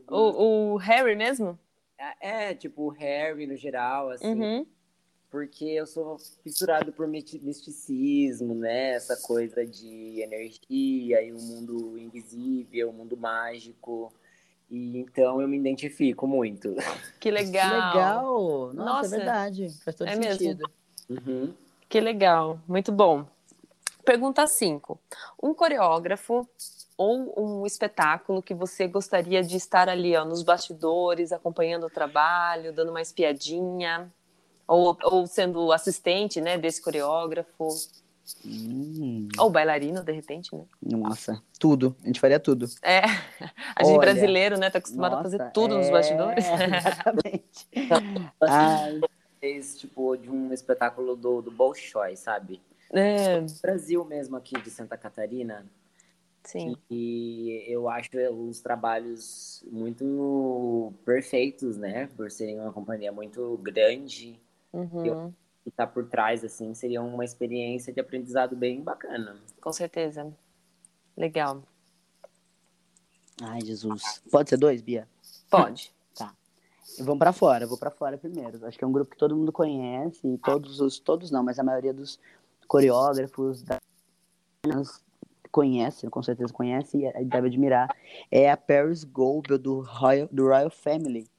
O, o Harry mesmo? É, é, tipo, o Harry no geral, assim. Uhum. Porque eu sou fissurado por misticismo, né? Essa coisa de energia e o um mundo invisível, o um mundo mágico. E então eu me identifico muito. Que legal! Que legal! Nossa, é Nossa, é verdade. Faz todo é sentido. Uhum. Que legal, muito bom. Pergunta 5. Um coreógrafo ou um espetáculo que você gostaria de estar ali ó, nos bastidores, acompanhando o trabalho, dando uma espiadinha, ou, ou sendo assistente né, desse coreógrafo? Hum. Ou bailarino, de repente, né? Nossa, tudo. A gente faria tudo. É. A gente Olha, brasileiro, né? Tá acostumado nossa, a fazer tudo é... nos bastidores. Exatamente. Ai. Fez, tipo, de um espetáculo do, do Bolshoi, sabe? É. Brasil mesmo, aqui de Santa Catarina. Sim. E eu acho os trabalhos muito perfeitos, né? Por serem uma companhia muito grande. Uhum. Que tá por trás, assim, seria uma experiência de aprendizado bem bacana. Com certeza. Legal. Ai, Jesus. Pode ser dois, Bia? Pode. tá. Vamos para fora, vou para fora primeiro. Acho que é um grupo que todo mundo conhece, e todos os, todos não, mas a maioria dos coreógrafos da conhece, com certeza conhece e deve admirar, é a Paris Goebel do Royal, do Royal Family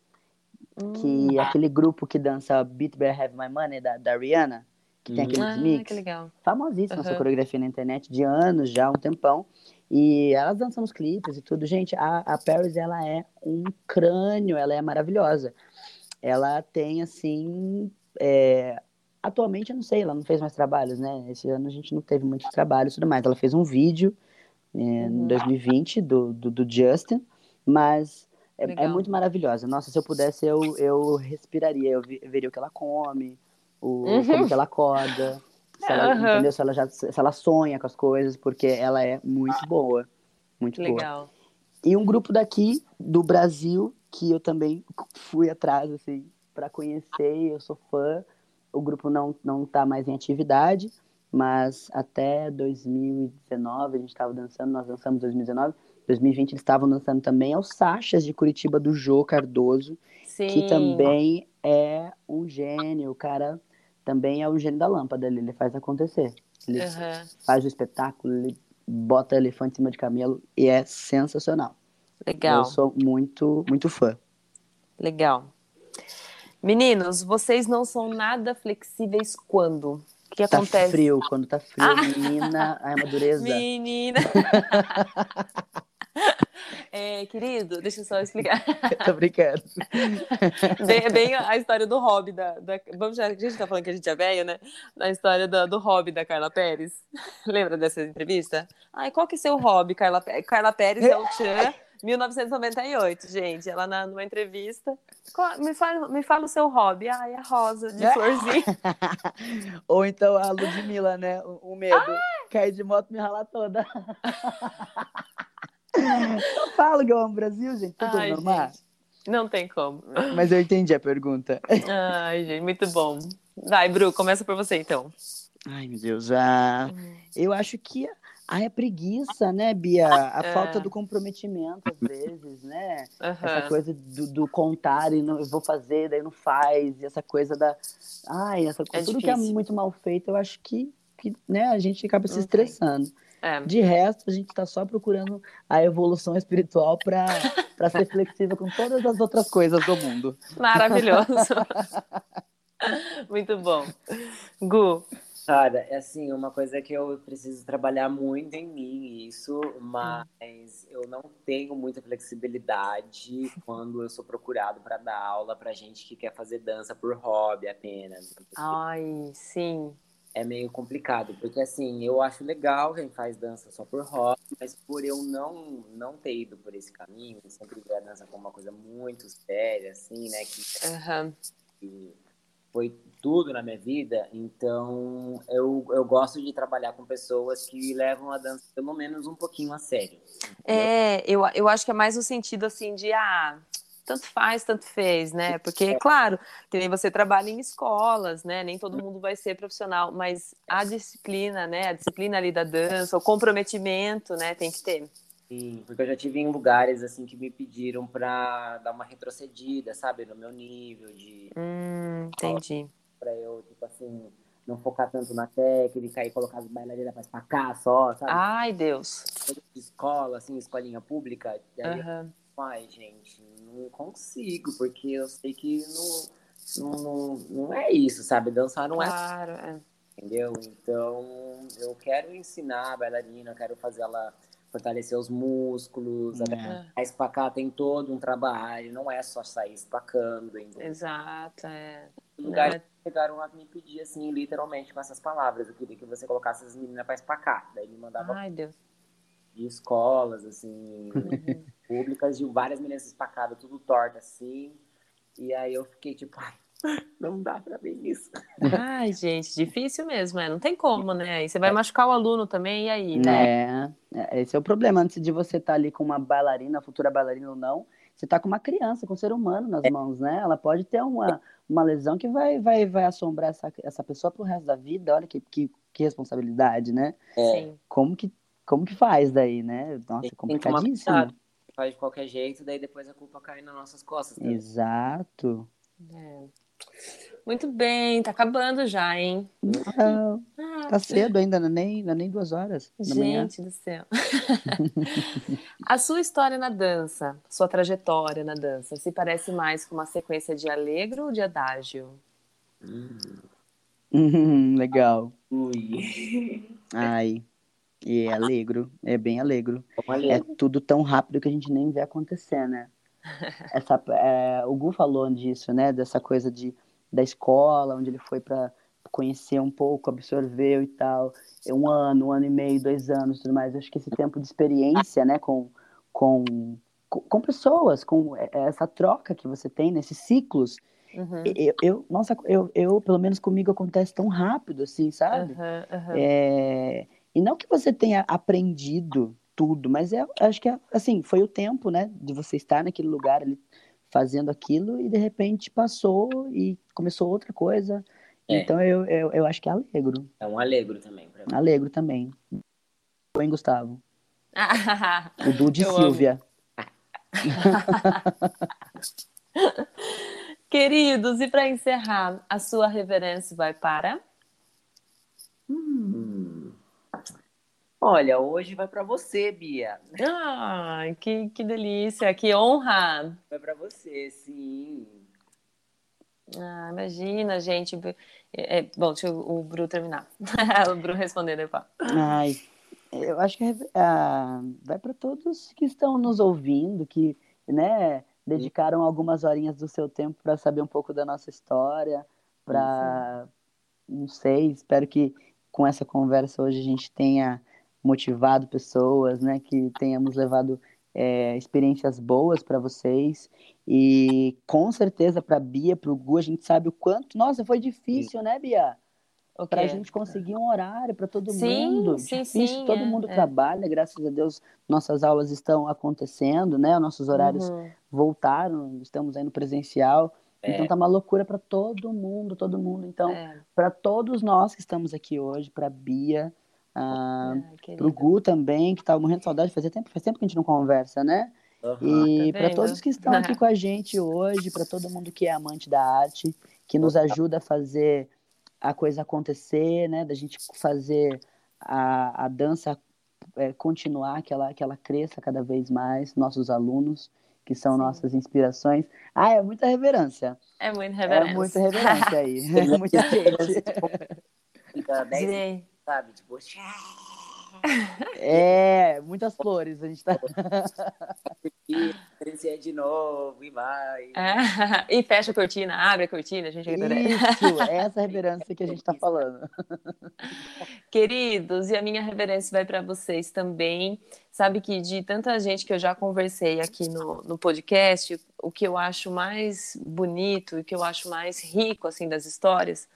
que é aquele grupo que dança Beat Better Have My Money, da, da Rihanna, que tem aqueles ah, mix. Que legal. Famosíssima uhum. essa coreografia na internet, de anos já, um tempão. E elas dançam nos clipes e tudo. Gente, a, a Paris, ela é um crânio, ela é maravilhosa. Ela tem, assim... É... Atualmente, eu não sei, ela não fez mais trabalhos, né? Esse ano a gente não teve muitos trabalhos e tudo mais. Ela fez um vídeo é, uhum. em 2020 do, do, do Justin, mas é, é, muito maravilhosa. Nossa, se eu pudesse, eu, eu respiraria, eu, veria o que ela come, o, uhum. como que ela acorda, se ela, uhum. entendeu? Se ela, já, se ela sonha com as coisas, porque ela é muito boa. Muito Legal. boa. E um grupo daqui, do Brasil, que eu também fui atrás, assim, para conhecer, eu sou fã. O grupo não, não tá mais em atividade, mas até 2019 a gente estava dançando, nós dançamos em 2019, 2020 eles estavam dançando também aos Sachas de Curitiba do Jô Cardoso, Sim. que também é um gênio, o cara também é o gênio da lâmpada, ele, ele faz acontecer. Ele uhum. faz o espetáculo, ele bota elefante em cima de camelo e é sensacional. Legal. Eu sou muito, muito fã. Legal. Meninos, vocês não são nada flexíveis quando? O que tá acontece? frio, quando tá frio, ah. menina, a madureza. Menina. É, querido, deixa eu só explicar. Tô brincando. Bem, bem a história do hobby da, da. Vamos já, a gente tá falando que a gente é velho, né? Na história do, do hobby da Carla Pérez. Lembra dessa entrevista? Ai, qual que é seu hobby, Carla Pérez? Carla Pérez é o Tchan. 1998, gente. Ela na, numa entrevista. Me fala, me fala o seu hobby. Ai, a rosa de florzinha. Ou então a Ludmilla, né? O, o medo. Ai! Cair de moto me ralar toda. Eu falo que eu amo o Brasil, gente. Tudo Ai, normal. Gente, não tem como. Mas eu entendi a pergunta. Ai, gente, muito bom. Vai, Bru, começa por você então. Ai, meu Deus. Ah, eu acho que a é preguiça, né, Bia? A é. falta do comprometimento, às vezes, né? Uhum. Essa coisa do, do, contar e não, eu vou fazer, daí não faz. E essa coisa da. Ai, essa coisa. É tudo difícil. que é muito mal feito, eu acho que, que né, a gente acaba se estressando. É. De resto, a gente está só procurando a evolução espiritual para ser flexível com todas as outras coisas do mundo. Maravilhoso. Muito bom. Gu. Cara, é assim, uma coisa que eu preciso trabalhar muito em mim, isso, mas eu não tenho muita flexibilidade quando eu sou procurado para dar aula para gente que quer fazer dança por hobby apenas. Ai, sim é meio complicado, porque assim, eu acho legal quem faz dança só por hobby, mas por eu não não ter ido por esse caminho, sempre ver a dança como uma coisa muito séria, assim, né, que, uhum. que foi tudo na minha vida, então eu, eu gosto de trabalhar com pessoas que levam a dança pelo menos um pouquinho a sério. Entendeu? É, eu, eu acho que é mais no sentido assim de ah, tanto faz, tanto fez, né? Porque, é. claro, que nem você trabalha em escolas, né? Nem todo mundo vai ser profissional, mas a disciplina, né? A disciplina ali da dança, o comprometimento, né? Tem que ter. Sim, porque eu já tive em lugares assim que me pediram para dar uma retrocedida, sabe, no meu nível de. Hum, entendi. Para eu, tipo assim, não focar tanto na técnica e colocar as bailarinas pra cá só, sabe? Ai, Deus. Escola, assim, escolinha pública. Daí uhum. Ai, gente, não consigo, porque eu sei que não, não, não, não é isso, sabe? Dançar não é claro, é. Entendeu? Então, eu quero ensinar a bailarina, quero fazer ela fortalecer os músculos. É. A espacá tem todo um trabalho, não é só sair espacando. Entendeu? Exato, é. Lugares é. chegaram a me pedir, assim, literalmente, com essas palavras. Eu queria que você colocasse as meninas para espacar. Daí me mandava. Ai, Deus. De escolas, assim, uhum. Públicas, de várias meninas espacadas, tudo torto, assim. E aí eu fiquei tipo, ai, não dá pra ver isso. Ai, gente, difícil mesmo, é. Não tem como, né? Aí você vai é. machucar o aluno também, e aí, né? É, esse é o problema. Antes de você estar tá ali com uma bailarina, futura bailarina ou não, você está com uma criança, com um ser humano nas é. mãos, né? Ela pode ter uma, uma lesão que vai, vai, vai assombrar essa, essa pessoa pro resto da vida. Olha que, que, que responsabilidade, né? É. Como que, como que faz daí, né? Nossa, tem, complicadíssimo. Faz de qualquer jeito, daí depois a culpa cai nas nossas costas. Também. Exato. É. Muito bem, tá acabando já, hein? Não, ah, tá cedo ainda, não é nem, não é nem duas horas. Gente do céu. a sua história na dança, sua trajetória na dança, se parece mais com uma sequência de alegro ou de adágio? Hum, legal. Ui. Ai, e é alegro, é bem alegro. É tudo tão rápido que a gente nem vê acontecer, né? Essa, é, o Gu falou disso, né? Dessa coisa de, da escola, onde ele foi para conhecer um pouco, absorveu e tal. É um ano, um ano e meio, dois anos, tudo mais. Eu acho que esse tempo de experiência, né? Com, com, com pessoas, com é, essa troca que você tem nesses ciclos. Uhum. Eu, eu, nossa, eu, eu, pelo menos comigo acontece tão rápido, assim, sabe? Uhum, uhum. É, e não que você tenha aprendido tudo, mas é, acho que é, assim, foi o tempo, né, de você estar naquele lugar ali fazendo aquilo e de repente passou e começou outra coisa. É. Então eu, eu, eu acho que é alegro. É um alegro também pra mim. Alegro também. Oi, Gustavo. o Du de eu Silvia. Queridos, e para encerrar, a sua reverência vai para? Hum. Olha, hoje vai para você, Bia. Ah, que, que delícia, que honra. Vai para você, sim. Ah, imagina, gente. É, é, bom, deixa o, o Bru terminar. o Bru responder depois. Ai, eu acho que ah, vai para todos que estão nos ouvindo, que, né, dedicaram algumas horinhas do seu tempo para saber um pouco da nossa história, para, não sei, espero que com essa conversa hoje a gente tenha motivado pessoas, né? Que tenhamos levado é, experiências boas para vocês. E com certeza para Bia, para o Gu, a gente sabe o quanto. Nossa, foi difícil, sim. né, Bia? Para a gente conseguir um horário para todo sim, mundo. Sim, difícil, sim, todo é, mundo é. trabalha, graças a Deus nossas aulas estão acontecendo, né? Nossos horários uhum. voltaram, estamos aí no presencial. É. Então tá uma loucura para todo mundo, todo mundo. Então, é. para todos nós que estamos aqui hoje, para Bia, ah, ah, pro Gu também, que estava morrendo de saudade, fazia tempo, faz tempo que a gente não conversa, né? Uhum, e tá para todos que estão aqui com a gente hoje, para todo mundo que é amante da arte, que nos ajuda a fazer a coisa acontecer, né? Da gente fazer a, a dança é, continuar, que ela, que ela cresça cada vez mais, nossos alunos, que são Sim. nossas inspirações. Ah, é muita reverência. É muita reverência. É muita reverência aí. é muita gente. Fica 10 sabe? Tipo, é, muitas flores, a gente tá. E de novo, e vai. Ah, e fecha a cortina, abre a cortina, a gente Isso, é essa reverência que a gente está falando. Queridos, e a minha reverência vai para vocês também. Sabe que de tanta gente que eu já conversei aqui no, no podcast, o que eu acho mais bonito, o que eu acho mais rico assim das histórias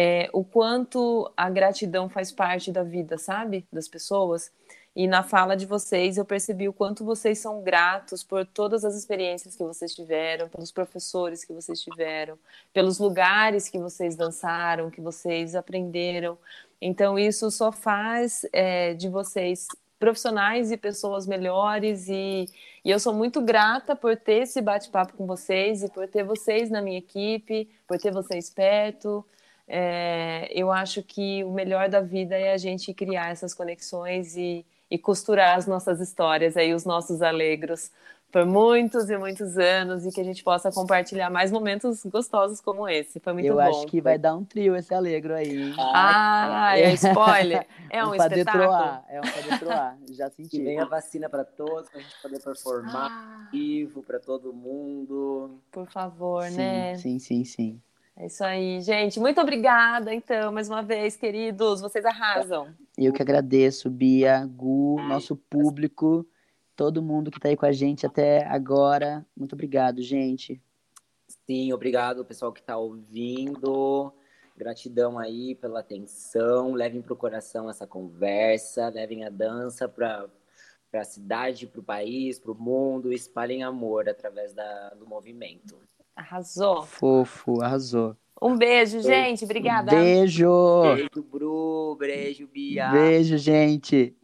é, o quanto a gratidão faz parte da vida, sabe? Das pessoas. E na fala de vocês, eu percebi o quanto vocês são gratos por todas as experiências que vocês tiveram, pelos professores que vocês tiveram, pelos lugares que vocês dançaram, que vocês aprenderam. Então, isso só faz é, de vocês profissionais e pessoas melhores. E, e eu sou muito grata por ter esse bate-papo com vocês e por ter vocês na minha equipe, por ter vocês perto. É, eu acho que o melhor da vida é a gente criar essas conexões e e costurar as nossas histórias aí, os nossos alegros por muitos e muitos anos e que a gente possa compartilhar mais momentos gostosos como esse. Foi muito eu bom. Eu acho que vai dar um trio esse alegro aí. Ah, é, é spoiler. É um, um espetáculo. Detroar, é um pra detroar, já senti. Que vem a vacina para todos, pra gente poder performar ah. vivo para todo mundo. Por favor, sim, né? Sim, sim, sim. É isso aí, gente. Muito obrigada, então, mais uma vez, queridos. Vocês arrasam. Eu que agradeço, Bia, Gu, nosso público, todo mundo que está aí com a gente até agora. Muito obrigado, gente. Sim, obrigado, pessoal que está ouvindo. Gratidão aí pela atenção. Levem para o coração essa conversa, levem a dança para a cidade, para o país, para o mundo. Espalhem amor através da, do movimento. Arrasou. Fofo, arrasou. Um beijo, gente. Obrigada. Beijo. Beijo, Bru. Beijo, Bia. Beijo, gente.